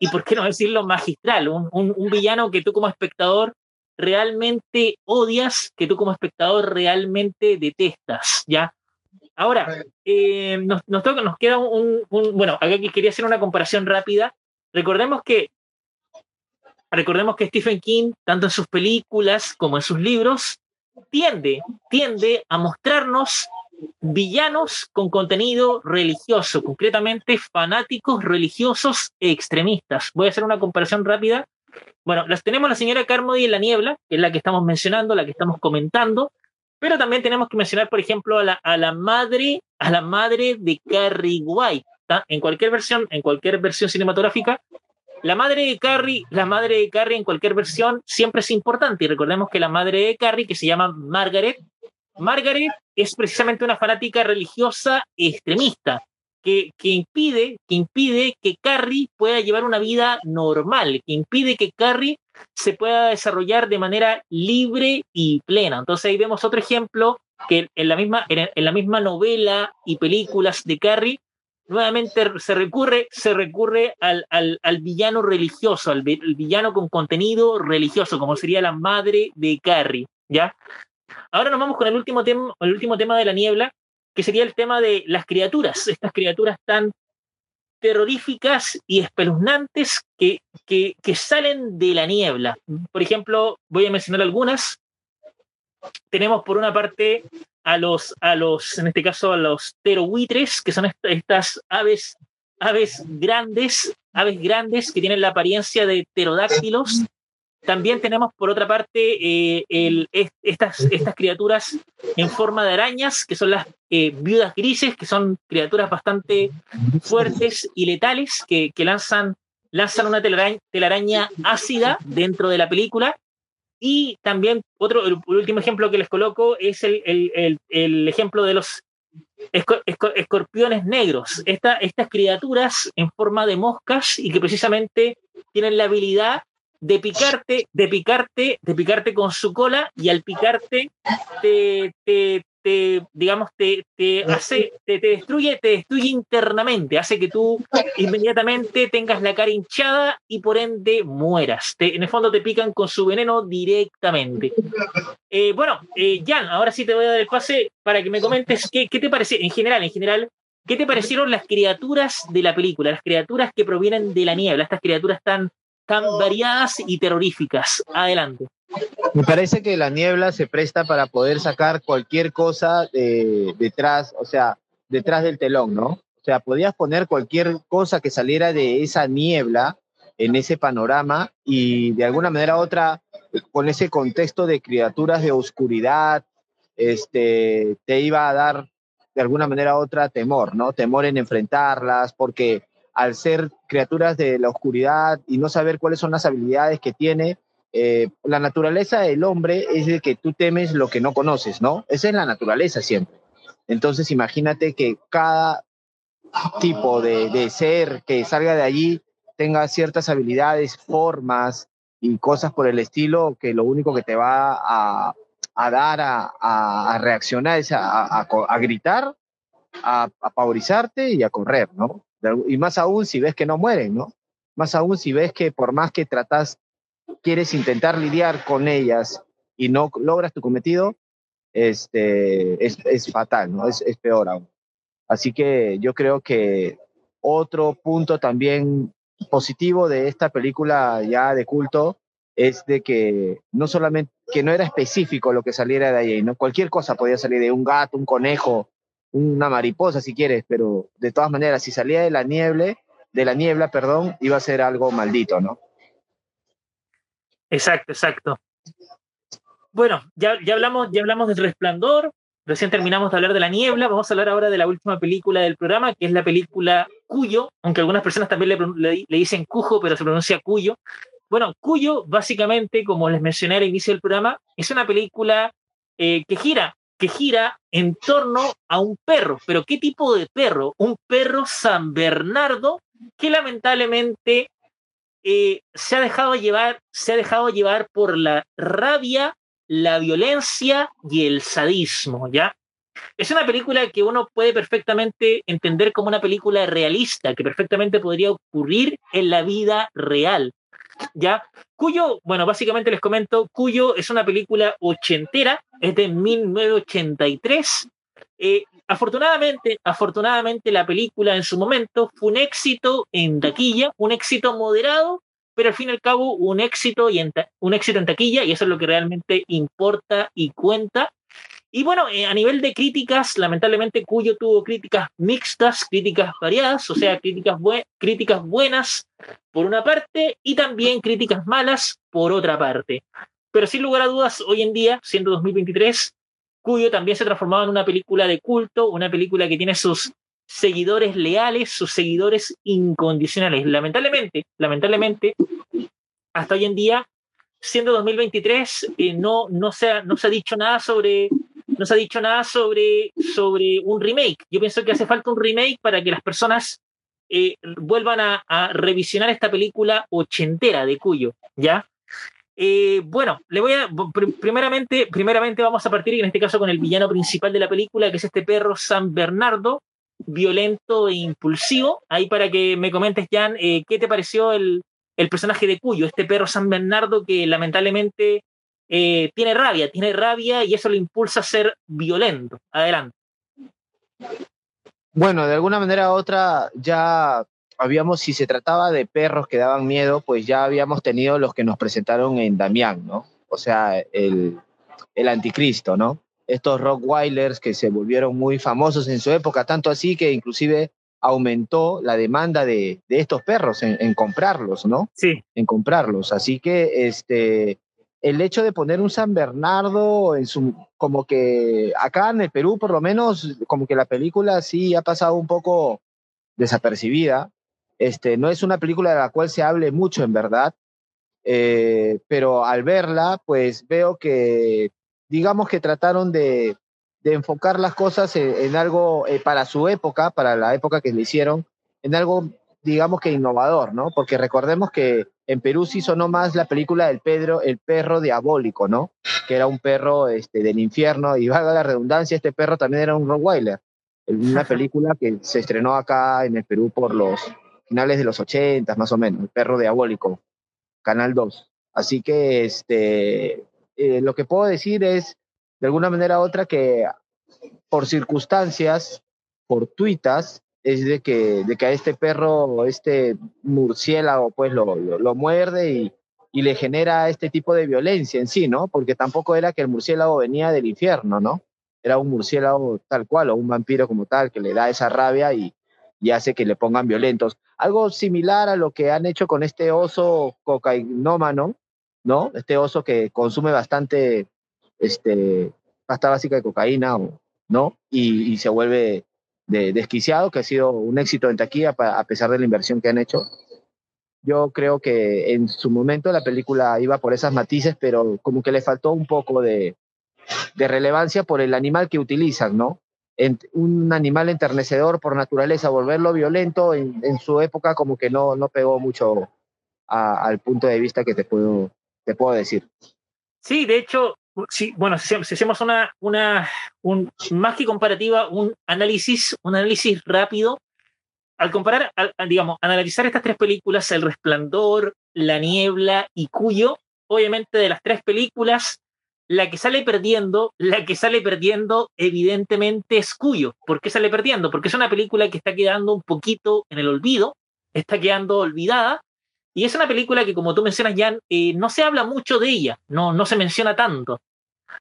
y, por qué no decirlo, magistral. Un, un, villano que tú como espectador realmente odias, que tú como espectador realmente detestas, ¿ya? Ahora, eh, nos, nos, toca, nos queda un, un, Bueno, acá quería hacer una comparación rápida. Recordemos que Recordemos que Stephen King, tanto en sus películas como en sus libros, tiende, tiende a mostrarnos villanos con contenido religioso, concretamente fanáticos religiosos e extremistas. Voy a hacer una comparación rápida. Bueno, las tenemos la señora Carmody en la niebla, que es la que estamos mencionando, la que estamos comentando, pero también tenemos que mencionar, por ejemplo, a la, a la madre, a la madre de Carrie White. En cualquier versión, en cualquier versión cinematográfica, la madre de Carrie, la madre de Carrie en cualquier versión siempre es importante. Y recordemos que la madre de Carrie, que se llama Margaret, Margaret es precisamente una fanática religiosa extremista que, que, impide, que impide que Carrie pueda llevar una vida normal, que impide que Carrie se pueda desarrollar de manera libre y plena. Entonces ahí vemos otro ejemplo que en la misma, en la misma novela y películas de Carrie nuevamente se recurre, se recurre al, al, al villano religioso, al, villano con contenido religioso, como sería la madre de Carrie, ¿ya? Ahora nos vamos con el último, tema, el último tema de la niebla, que sería el tema de las criaturas, estas criaturas tan terroríficas y espeluznantes que, que, que salen de la niebla. Por ejemplo, voy a mencionar algunas. Tenemos por una parte a los, a los, en este caso, a los terobuitres, que son estas aves, aves grandes, aves grandes que tienen la apariencia de pterodáctilos. También tenemos, por otra parte, eh, estas, estas criaturas en forma de arañas, que son las eh, viudas grises, que son criaturas bastante fuertes y letales, que, que lanzan, lanzan una telaraña ácida dentro de la película y también otro, el, último ejemplo que les coloco es el, el, el, ejemplo de los escorpiones negros, estas criaturas en forma de moscas y que precisamente tienen la habilidad de picarte, de picarte, de picarte con su cola y al picarte te, te, digamos, te, te hace, te, destruye, te destruye internamente, hace que tú inmediatamente tengas la cara hinchada y por ende mueras. en el fondo te pican con su veneno directamente. Eh, bueno, eh, Jan, ahora sí te voy a dar el pase para que me comentes qué, qué te parece, en general, en general, ¿Qué te parecieron las criaturas de la película? Las criaturas que provienen de la niebla, estas criaturas tan, tan variadas y terroríficas. Adelante. Me parece que la niebla se presta para poder sacar cualquier cosa de, detrás, o sea, detrás del telón, ¿no? O sea, podías poner cualquier cosa que saliera de esa niebla en ese panorama y de alguna manera u otra, con ese contexto de criaturas de oscuridad, este, te iba a dar de alguna manera u otra temor, ¿no? Temor en enfrentarlas, porque al ser criaturas de la oscuridad y no saber cuáles son las habilidades que tiene, eh, la naturaleza del hombre es de que tú temes lo que no conoces, ¿no? Esa es la naturaleza siempre. Entonces imagínate que cada tipo de, ser que salga de allí tenga ciertas habilidades, formas y cosas por el estilo que lo único que te va a, dar a, reaccionar es a, gritar, a, pavorizarte y a correr, ¿no? Y más aún si ves que no mueren, ¿no? Más aún si ves que por más que tratas quieres intentar lidiar con ellas y no logras tu cometido, este, es, fatal, ¿no? Es, es peor aún. Así que yo creo que otro punto también positivo de esta película ya de culto es de que no solamente que no era específico lo que saliera de ahí, ¿no? Cualquier cosa podía salir de un gato, un conejo, una mariposa si quieres, pero de todas maneras si salía de la niebla, de la niebla, perdón, iba a ser algo maldito, ¿no? Exacto, exacto. Bueno, ya, ya, hablamos, ya hablamos del resplandor, recién terminamos de hablar de la niebla, vamos a hablar ahora de la última película del programa, que es la película Cuyo, aunque algunas personas también le, le, dicen Cujo, pero se pronuncia Cuyo. Bueno, Cuyo, básicamente, como les mencioné al inicio del programa, es una película eh, que gira, que gira en torno a un perro. Pero ¿qué tipo de perro? Un perro San Bernardo que lamentablemente eh, se, ha dejado llevar, se ha dejado llevar por la rabia, la violencia y el sadismo, ¿ya? Es una película que uno puede perfectamente entender como una película realista, que perfectamente podría ocurrir en la vida real, ¿ya? Cuyo, bueno, básicamente les comento, Cuyo es una película ochentera, es de 1983. Eh, afortunadamente, afortunadamente la película en su momento fue un éxito en taquilla, un éxito moderado, pero al fin y al cabo un éxito, y un éxito en taquilla y eso es lo que realmente importa y cuenta. Y bueno, eh, a nivel de críticas, lamentablemente Cuyo tuvo críticas mixtas, críticas variadas, o sea, críticas, críticas buenas por una parte y también críticas malas por otra parte. Pero sin lugar a dudas, hoy en día, siendo 2023, Cuyo también se ha transformado en una película de culto, una película que tiene sus seguidores leales, sus seguidores incondicionales. Lamentablemente, lamentablemente, hasta hoy en día, siendo 2023, eh, no, no, se no se ha dicho nada sobre no se ha dicho nada sobre, sobre un remake. Yo pienso que hace falta un remake para que las personas eh, vuelvan a, revisionar esta película ochentera de Cuyo, ¿ya? Eh, bueno, le voy a. Primeramente, primeramente vamos a partir, en este caso, con el villano principal de la película, que es este perro San Bernardo, violento e impulsivo. Ahí para que me comentes, Jan, eh, ¿qué te pareció el, el, personaje de Cuyo, este perro San Bernardo que lamentablemente eh, tiene rabia, tiene rabia y eso lo impulsa a ser violento? Adelante. Bueno, de alguna manera u otra, ya habíamos, si se trataba de perros que daban miedo, pues ya habíamos tenido los que nos presentaron en Damián, ¿no? O sea, el, el anticristo, ¿no? Estos Rockweilers que se volvieron muy famosos en su época, tanto así que inclusive aumentó la demanda de, de estos perros en, en, comprarlos, ¿no? Sí. En comprarlos. Así que este, el hecho de poner un San Bernardo en su, como que acá en el Perú por lo menos, como que la película sí ha pasado un poco desapercibida, este, no es una película de la cual se hable mucho, en verdad, eh, pero al verla, pues veo que, digamos que trataron de, enfocar las cosas en, algo eh, para su época, para la época que le hicieron, en algo, digamos que innovador, ¿no? Porque recordemos que en Perú sí sonó más la película del Pedro, el perro diabólico, ¿no? Que era un perro este, del infierno, y valga la redundancia, este perro también era un Rottweiler. Una película que se estrenó acá en el Perú por los finales de los 80, más o menos, el perro diabólico, Canal 2. Así que este, eh, lo que puedo decir es, de alguna manera u otra, que por circunstancias fortuitas, es de que, de que a este perro, este murciélago, pues lo, lo, muerde y, y, le genera este tipo de violencia en sí, ¿no? Porque tampoco era que el murciélago venía del infierno, ¿no? Era un murciélago tal cual, o un vampiro como tal, que le da esa rabia y, y hace que le pongan violentos. Algo similar a lo que han hecho con este oso cocainómano, ¿no? Este oso que consume bastante este, pasta básica de cocaína, ¿no? Y, se vuelve desquiciado, que ha sido un éxito en taquilla a pesar de la inversión que han hecho. Yo creo que en su momento la película iba por esas matices, pero como que le faltó un poco de, de relevancia por el animal que utilizan, ¿no? un animal enternecedor por naturaleza, volverlo violento en, su época como que no, no pegó mucho al punto de vista que te puedo, te puedo decir. Sí, de hecho, sí, bueno, si, hacemos una, una un, más que comparativa, un análisis, un análisis rápido, al comparar, digamos, analizar estas tres películas, El Resplandor, La Niebla y Cuyo, obviamente de las tres películas, la que sale perdiendo, la que sale perdiendo evidentemente es Cuyo. ¿Por qué sale perdiendo? Porque es una película que está quedando un poquito en el olvido, está quedando olvidada, y es una película que, como tú mencionas, Jan, eh, no se habla mucho de ella, no, no se menciona tanto.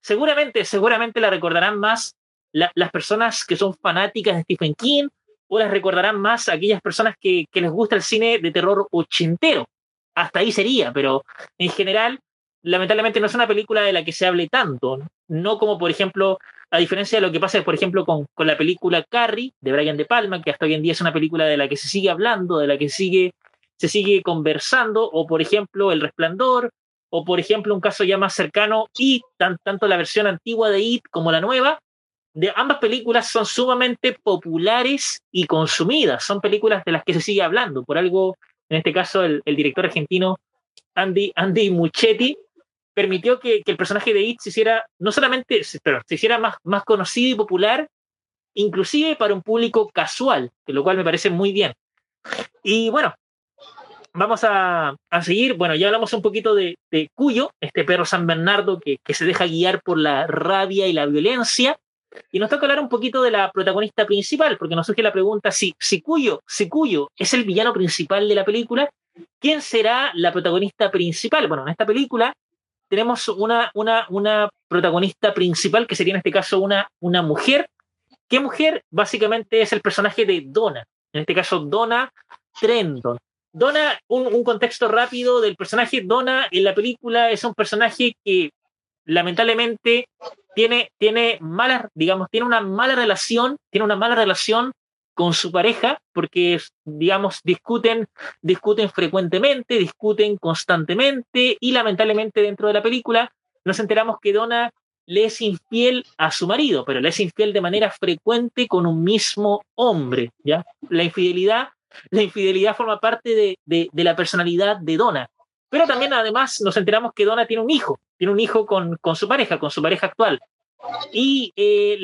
Seguramente, seguramente la recordarán más las personas que son fanáticas de Stephen King, o las recordarán más aquellas personas que, les gusta el cine de terror ochentero. Hasta ahí sería, pero en general lamentablemente no es una película de la que se hable tanto, no, como por ejemplo, a diferencia de lo que pasa, por ejemplo, con, con, la película Carrie de Brian De Palma, que hasta hoy en día es una película de la que se sigue hablando, de la que sigue, se sigue conversando, o por ejemplo El Resplandor, o por ejemplo un caso ya más cercano, It, tanto la versión antigua de It como la nueva, de ambas películas son sumamente populares y consumidas, son películas de las que se sigue hablando, por algo, en este caso, el, director argentino Andy, Andy Muchetti permitió que, el personaje de It se hiciera, no solamente, pero se hiciera más, más conocido y popular, inclusive para un público casual, lo cual me parece muy bien. Y bueno, vamos a, seguir. Bueno, ya hablamos un poquito de, Cuyo, este perro San Bernardo que, se deja guiar por la rabia y la violencia. Y nos toca hablar un poquito de la protagonista principal, porque nos surge la pregunta si, si, Cuyo, si Cuyo es el villano principal de la película, ¿quién será la protagonista principal? Bueno, en esta película tenemos una, una, una protagonista principal, que sería en este caso una, una mujer. ¿Qué mujer? Básicamente es el personaje de Donna, en este caso Donna Trenton. Donna, un, contexto rápido del personaje. Donna en la película es un personaje que lamentablemente tiene, tiene malas, digamos, tiene una mala relación, tiene una mala relación con su pareja porque, digamos, discuten, discuten frecuentemente, discuten constantemente y lamentablemente dentro de la película nos enteramos que Donna le es infiel a su marido, pero le es infiel de manera frecuente con un mismo hombre, ¿ya? La infidelidad, la infidelidad forma parte de, de, la personalidad de Donna. Pero también además nos enteramos que Donna tiene un hijo, tiene un hijo con, con su pareja, con su pareja actual. Y eh,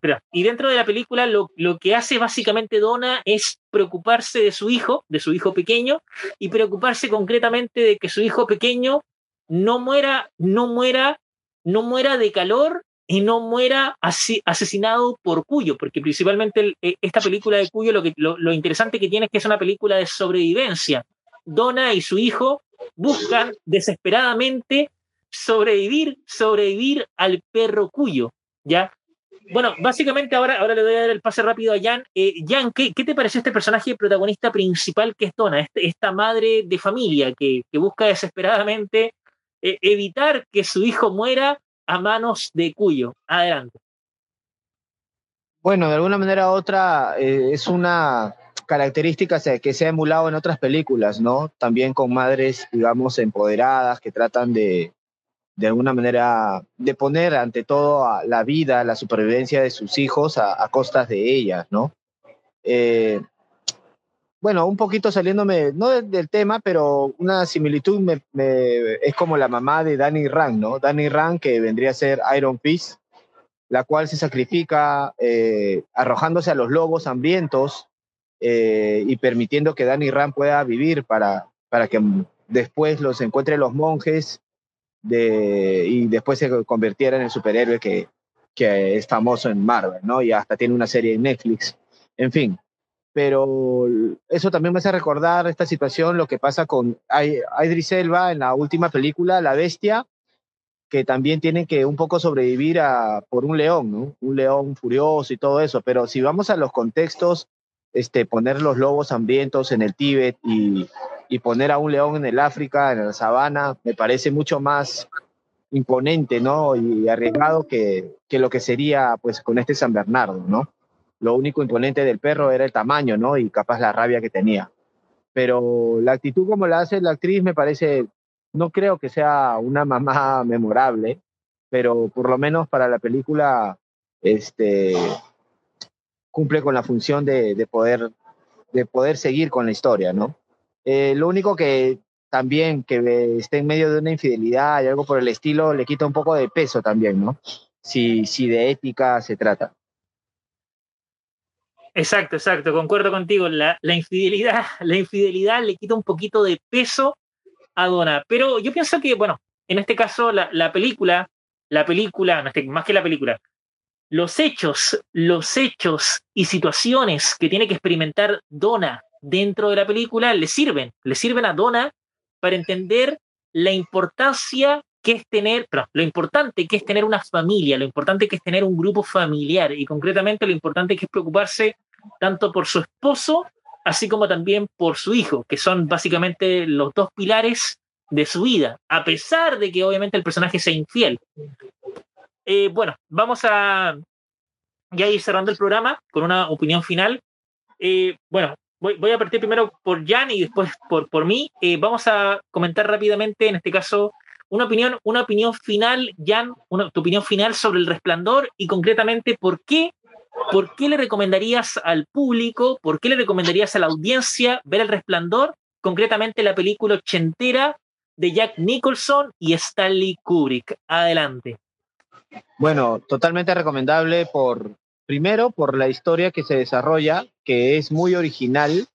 pero, y dentro de la película lo, lo, que hace básicamente Donna es preocuparse de su hijo, de su hijo pequeño, y preocuparse concretamente de que su hijo pequeño no muera, no muera, no muera de calor y no muera asesinado por Cuyo, porque principalmente eh, esta película de Cuyo lo, lo interesante que tiene es que es una película de sobrevivencia. Donna y su hijo buscan desesperadamente sobrevivir, sobrevivir al perro cuyo, ¿ya? Bueno, básicamente ahora, ahora le voy a dar el pase rápido a Jan. Eh, Jan, ¿qué, ¿qué, te pareció este personaje protagonista principal que es Donna, este, esta madre de familia que, que busca desesperadamente eh, evitar que su hijo muera a manos de Cuyo? Adelante. Bueno, de alguna manera u otra eh, es una característica que se ha emulado en otras películas, ¿no? También con madres, digamos, empoderadas que tratan de, de alguna manera, de poner ante todo la vida, la supervivencia de sus hijos a, costas de ellas, ¿no? Eh, bueno, un poquito saliéndome, no del, tema, pero una similitud es como la mamá de Danny Rand, ¿no? Danny Rand, que vendría a ser Iron Fist, la cual se sacrifica eh, arrojándose a los lobos hambrientos eh, y permitiendo que Danny Rand pueda vivir para, para que después los encuentre los monjes y después se convirtiera en el superhéroe que, que es famoso en Marvel, ¿no? Y hasta tiene una serie en Netflix. En fin, pero eso también me hace recordar esta situación, lo que pasa con Idris Elba en la última película, La Bestia, que también tiene que un poco sobrevivir a, por un león, ¿no? Un león furioso y todo eso, pero si vamos a los contextos, este, poner los lobos hambrientos en el Tíbet y, y poner a un león en el África, en la sabana, me parece mucho más imponente, ¿no? Y arriesgado que, que, lo que sería, pues, con este San Bernardo, ¿no? Lo único imponente del perro era el tamaño, ¿no? Y capaz la rabia que tenía. Pero la actitud como la hace la actriz me parece, no creo que sea una mamá memorable, pero por lo menos para la película, este, cumple con la función de, de poder, de poder seguir con la historia, ¿no? Eh, lo único que también que esté en medio de una infidelidad y algo por el estilo le quita un poco de peso también, ¿no? Si, si de ética se trata. Exacto, exacto, concuerdo contigo. La, infidelidad, la infidelidad le quita un poquito de peso a Donna. Pero yo pienso que, bueno, en este caso, la, la película, la película, más que la película, los hechos, los hechos y situaciones que tiene que experimentar Donna dentro de la película le sirven, le sirven a Donna para entender la importancia que es tener, lo importante que es tener una familia, lo importante que es tener un grupo familiar y concretamente lo importante que es preocuparse tanto por su esposo así como también por su hijo, que son básicamente los dos pilares de su vida, a pesar de que obviamente el personaje sea infiel. Eh, bueno, vamos a ya ir cerrando el programa con una opinión final. Eh, bueno, voy, a partir primero por Jan y después por, por mí. Eh, vamos a comentar rápidamente, en este caso, una opinión, una opinión final, Jan, una, tu opinión final sobre el resplandor y concretamente por qué, por qué le recomendarías al público, por qué le recomendarías a la audiencia ver el resplandor, concretamente la película ochentera de Jack Nicholson y Stanley Kubrick. Adelante. Bueno, totalmente recomendable por, Primero, por la historia que se desarrolla, que es muy original,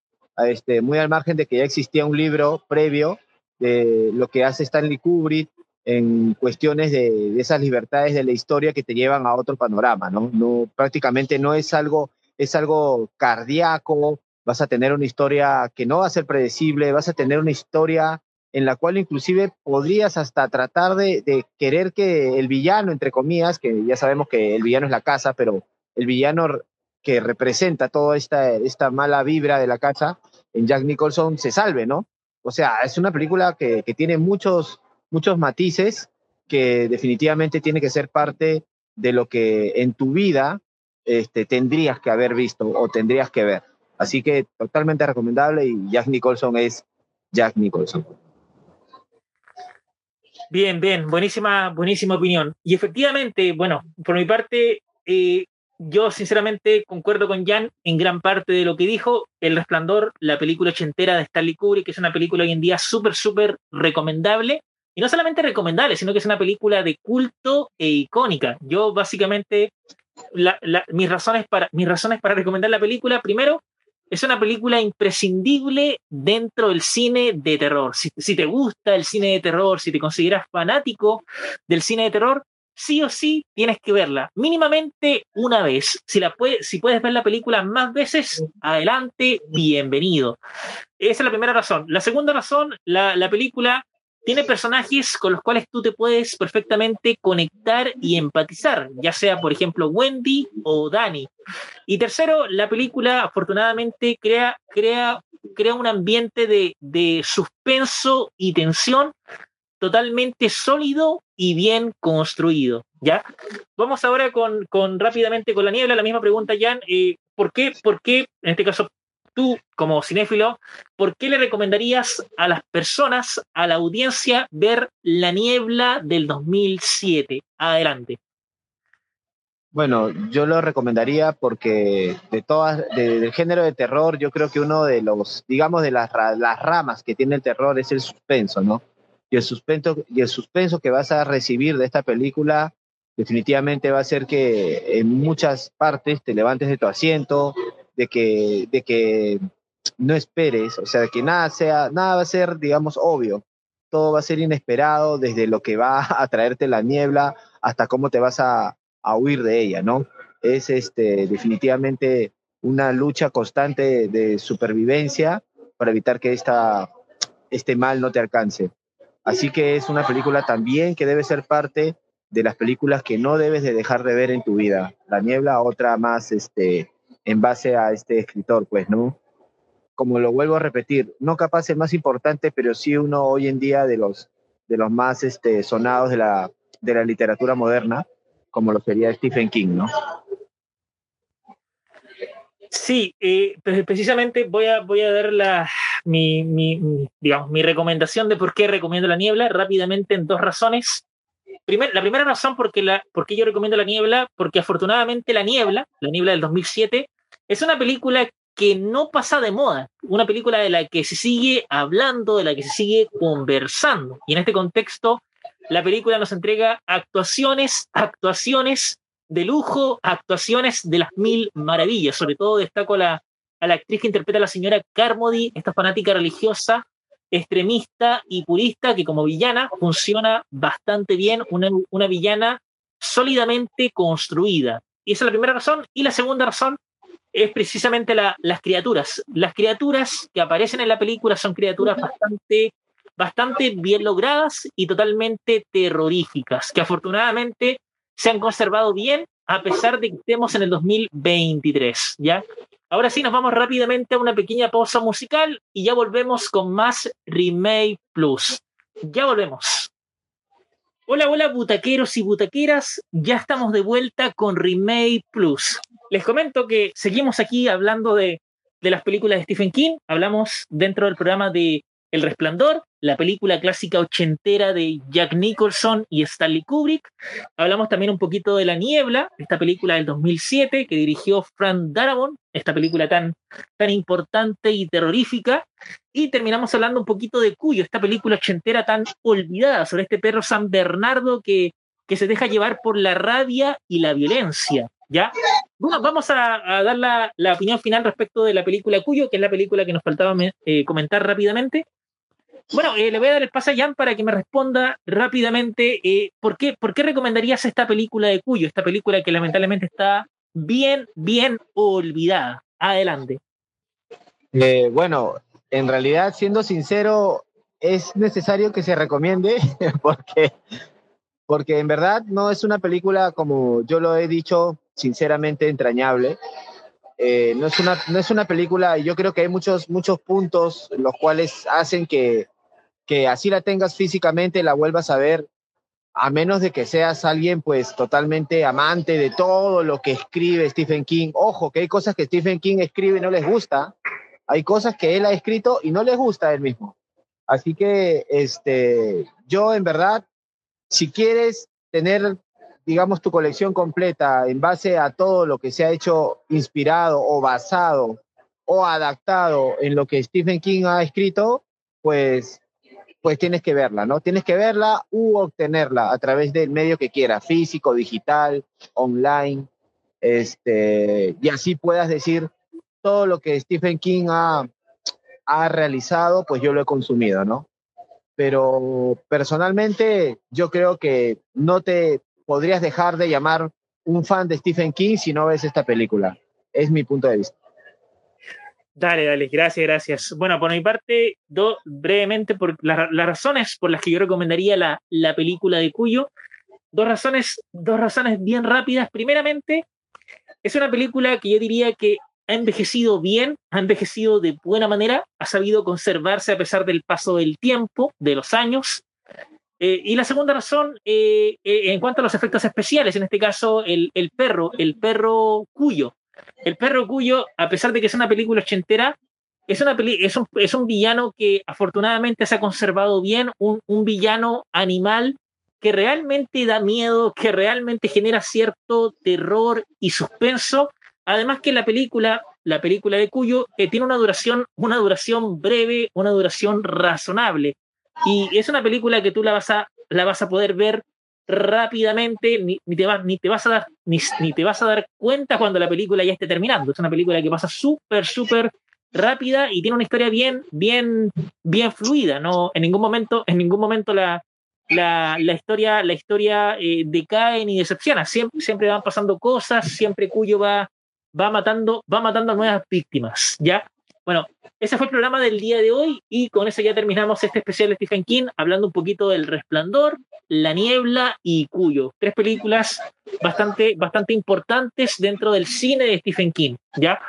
este, muy al margen de que ya existía un libro previo de lo que hace Stanley Kubrick en cuestiones de, esas libertades de la historia que te llevan a otro panorama, ¿no? prácticamente no es algo, es algo cardíaco, vas a tener una historia que no va a ser predecible, vas a tener una historia en la cual inclusive podrías hasta tratar de, de, querer que el villano, entre comillas, que ya sabemos que el villano es la casa, pero el villano que representa toda esta, esta mala vibra de la casa en Jack Nicholson se salve, ¿no? O sea, es una película que, tiene muchos, muchos matices que definitivamente tiene que ser parte de lo que en tu vida este, tendrías que haber visto o tendrías que ver. Así que totalmente recomendable y Jack Nicholson es Jack Nicholson. Bien, bien, buenísima, buenísima opinión. Y efectivamente, bueno, por mi parte, eh, yo sinceramente concuerdo con Jan en gran parte de lo que dijo. El Resplandor, la película ochentera de Stanley Kubrick, que es una película hoy en día súper, súper recomendable. Y no solamente recomendable, sino que es una película de culto e icónica. Yo básicamente, mis, razones para, mis razones para recomendar la película, primero, es una película imprescindible dentro del cine de terror. Si, te gusta el cine de terror, si te consideras fanático del cine de terror, sí o sí tienes que verla mínimamente una vez. Si, la si puedes ver la película más veces, adelante, bienvenido. Esa es la primera razón. La segunda razón, la película tiene personajes con los cuales tú te puedes perfectamente conectar y empatizar, ya sea, por ejemplo, Wendy o Danny. Y tercero, la película afortunadamente crea, crea, crea un ambiente de, de suspenso y tensión totalmente sólido y bien construido. ¿ya? Vamos ahora con, con rápidamente con la niebla, la misma pregunta, Jan. Eh, ¿por, qué, ¿Por qué, en este caso, tú, como cinéfilo, ¿por qué le recomendarías a las personas, a la audiencia, ver La Niebla del 2007? Adelante. Bueno, yo lo recomendaría porque de todas, del género de terror, yo creo que uno de los, digamos, de las, las ramas que tiene el terror es el suspenso, ¿no? Y el suspenso, y el suspenso que vas a recibir de esta película definitivamente va a ser que en muchas partes te levantes de tu asiento, de que, de que no esperes, o sea, que nada sea, nada va a ser, digamos, obvio. Todo va a ser inesperado, desde lo que va a traerte la niebla hasta cómo te vas a, a huir de ella, ¿no? Es este, definitivamente una lucha constante de supervivencia para evitar que esta, este mal no te alcance. Así que es una película también que debe ser parte de las películas que no debes de dejar de ver en tu vida. La niebla, otra más este, en base a este escritor, pues, ¿no? Como lo vuelvo a repetir, no capaz el más importante, pero sí uno hoy en día de los, de los más este, sonados de la, de la literatura moderna, como lo sería Stephen King, ¿no? Sí, eh, pues precisamente voy a, voy a dar la, mi, mi, digamos, mi recomendación de por qué recomiendo La Niebla rápidamente en dos razones. La primera razón la, porque yo recomiendo La Niebla, porque afortunadamente La Niebla, La Niebla del 2007, es una película que no pasa de moda, una película de la que se sigue hablando, de la que se sigue conversando. Y en este contexto, la película nos entrega actuaciones, actuaciones de lujo, actuaciones de las mil maravillas. Sobre todo destaco a la actriz que interpreta a la señora Carmody, esta fanática religiosa, extremista y purista, que como villana funciona bastante bien, una, una villana sólidamente construida. Y esa es la primera razón. Y la segunda razón es precisamente la, las criaturas. Las criaturas que aparecen en la película son criaturas bastante bastante bien logradas y totalmente terroríficas, que afortunadamente se han conservado bien a pesar de que estemos en el 2023, ¿ya? Ahora sí, nos vamos rápidamente a una pequeña pausa musical y ya volvemos con más Remake Plus. Ya volvemos. Hola, hola, butaqueros y butaqueras. Ya estamos de vuelta con Remake Plus. Les comento que seguimos aquí hablando de, de las películas de Stephen King. Hablamos dentro del programa de el Resplandor, la película clásica ochentera de Jack Nicholson y Stanley Kubrick. Hablamos también un poquito de La Niebla, esta película del 2007 que dirigió Frank Darabont, esta película tan, tan importante y terrorífica. Y terminamos hablando un poquito de Cuyo, esta película ochentera tan olvidada sobre este perro San Bernardo que, que se deja llevar por la rabia y la violencia. ¿Ya? Bueno, vamos a, dar la, opinión final respecto de la película Cuyo, que es la película que nos faltaba eh, comentar rápidamente. Bueno, eh, le voy a dar el pase a Jan para que me responda rápidamente eh, ¿por, qué, ¿por qué recomendarías esta película de Cuyo? Esta película que lamentablemente está bien, bien olvidada. Adelante. Eh, bueno, en realidad, siendo sincero, es necesario que se recomiende porque, porque en verdad no es una película, como yo lo he dicho, sinceramente entrañable. no, es una, no es una película, yo creo que hay muchos, muchos puntos los cuales hacen que, que así la tengas físicamente, la vuelvas a ver, a menos de que seas alguien pues totalmente amante de todo lo que escribe Stephen King. Ojo, que hay cosas que Stephen King escribe y no les gusta, hay cosas que él ha escrito y no les gusta a él mismo. Así que este, yo en verdad, si quieres tener, digamos, tu colección completa en base a todo lo que se ha hecho inspirado o basado o adaptado en lo que Stephen King ha escrito, pues pues tienes que verla, ¿no? Tienes que verla u obtenerla a través del medio que quieras, físico, digital, online, este, y así puedas decir todo lo que Stephen King ha, ha realizado, pues yo lo he consumido, ¿no? Pero personalmente yo creo que no te podrías dejar de llamar un fan de Stephen King si no ves esta película. Es mi punto de vista. Dale, dale, gracias, gracias. Bueno, por mi parte, do, brevemente, por las razones por las que yo recomendaría la, la película de Cuyo, dos razones, dos razones bien rápidas. Primeramente, es una película que yo diría que ha envejecido bien, ha envejecido de buena manera, ha sabido conservarse a pesar del paso del tiempo, de los años. Eh, y la segunda razón, eh, eh, en cuanto a los efectos especiales, en este caso, el, el perro, el perro Cuyo, el perro Cuyo, a pesar de que es una película ochentera, es, una peli es, un, es un villano que afortunadamente se ha conservado bien, un, un villano animal que realmente da miedo, que realmente genera cierto terror y suspenso. Además que la película, la película de Cuyo, eh, tiene una duración, una duración breve, una duración razonable. Y es una película que tú la vas a, la vas a poder ver rápidamente, ni, te, ni, te, vas a dar, ni, ni, te vas a dar cuenta cuando la película ya esté terminando. Es una película que pasa súper, súper rápida y tiene una historia bien, bien, bien fluida. No, en ningún momento, en ningún momento la, la, la historia, la historia eh, decae ni decepciona. Siempre, siempre van pasando cosas, siempre Cuyo va, va matando, va matando nuevas víctimas. ¿ya? Bueno, ese fue el programa del día de hoy y con eso ya terminamos este especial de Stephen King hablando un poquito del Resplandor, La Niebla y Cuyo. Tres películas bastante, bastante importantes dentro del cine de Stephen King. ¿ya?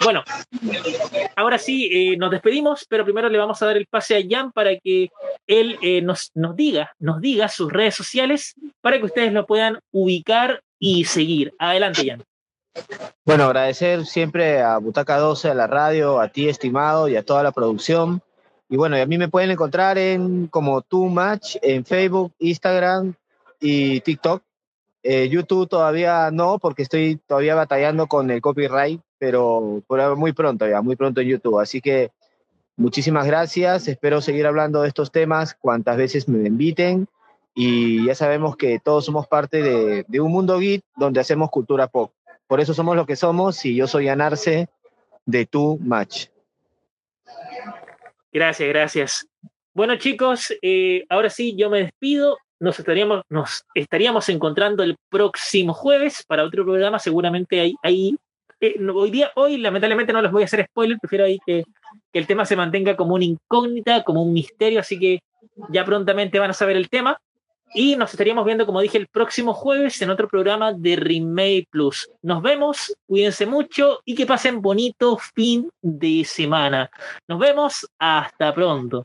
Bueno, ahora sí, eh, nos despedimos, pero primero le vamos a dar el pase a Jan para que él eh, nos, nos, diga, nos diga sus redes sociales para que ustedes lo puedan ubicar y seguir. Adelante, Jan. Bueno, agradecer siempre a Butaca 12, a la radio, a ti, estimado, y a toda la producción. Y bueno, a mí me pueden encontrar en como Too Much en Facebook, Instagram y TikTok. Eh, YouTube todavía no, porque estoy todavía batallando con el copyright, pero muy pronto ya, muy pronto en YouTube. Así que muchísimas gracias. Espero seguir hablando de estos temas cuantas veces me inviten. Y ya sabemos que todos somos parte de, de un mundo geek donde hacemos cultura pop. Por eso somos lo que somos y yo soy Anarce de Tu Match. Gracias, gracias. Bueno chicos, eh, ahora sí yo me despido. Nos estaríamos, nos estaríamos encontrando el próximo jueves para otro programa. Seguramente hay, hay eh, hoy día, hoy lamentablemente no les voy a hacer spoiler, prefiero ahí que el tema se mantenga como una incógnita, como un misterio, así que ya prontamente van a saber el tema. Y nos estaríamos viendo, como dije, el próximo jueves en otro programa de Remake Plus. Nos vemos, cuídense mucho y que pasen bonito fin de semana. Nos vemos, hasta pronto.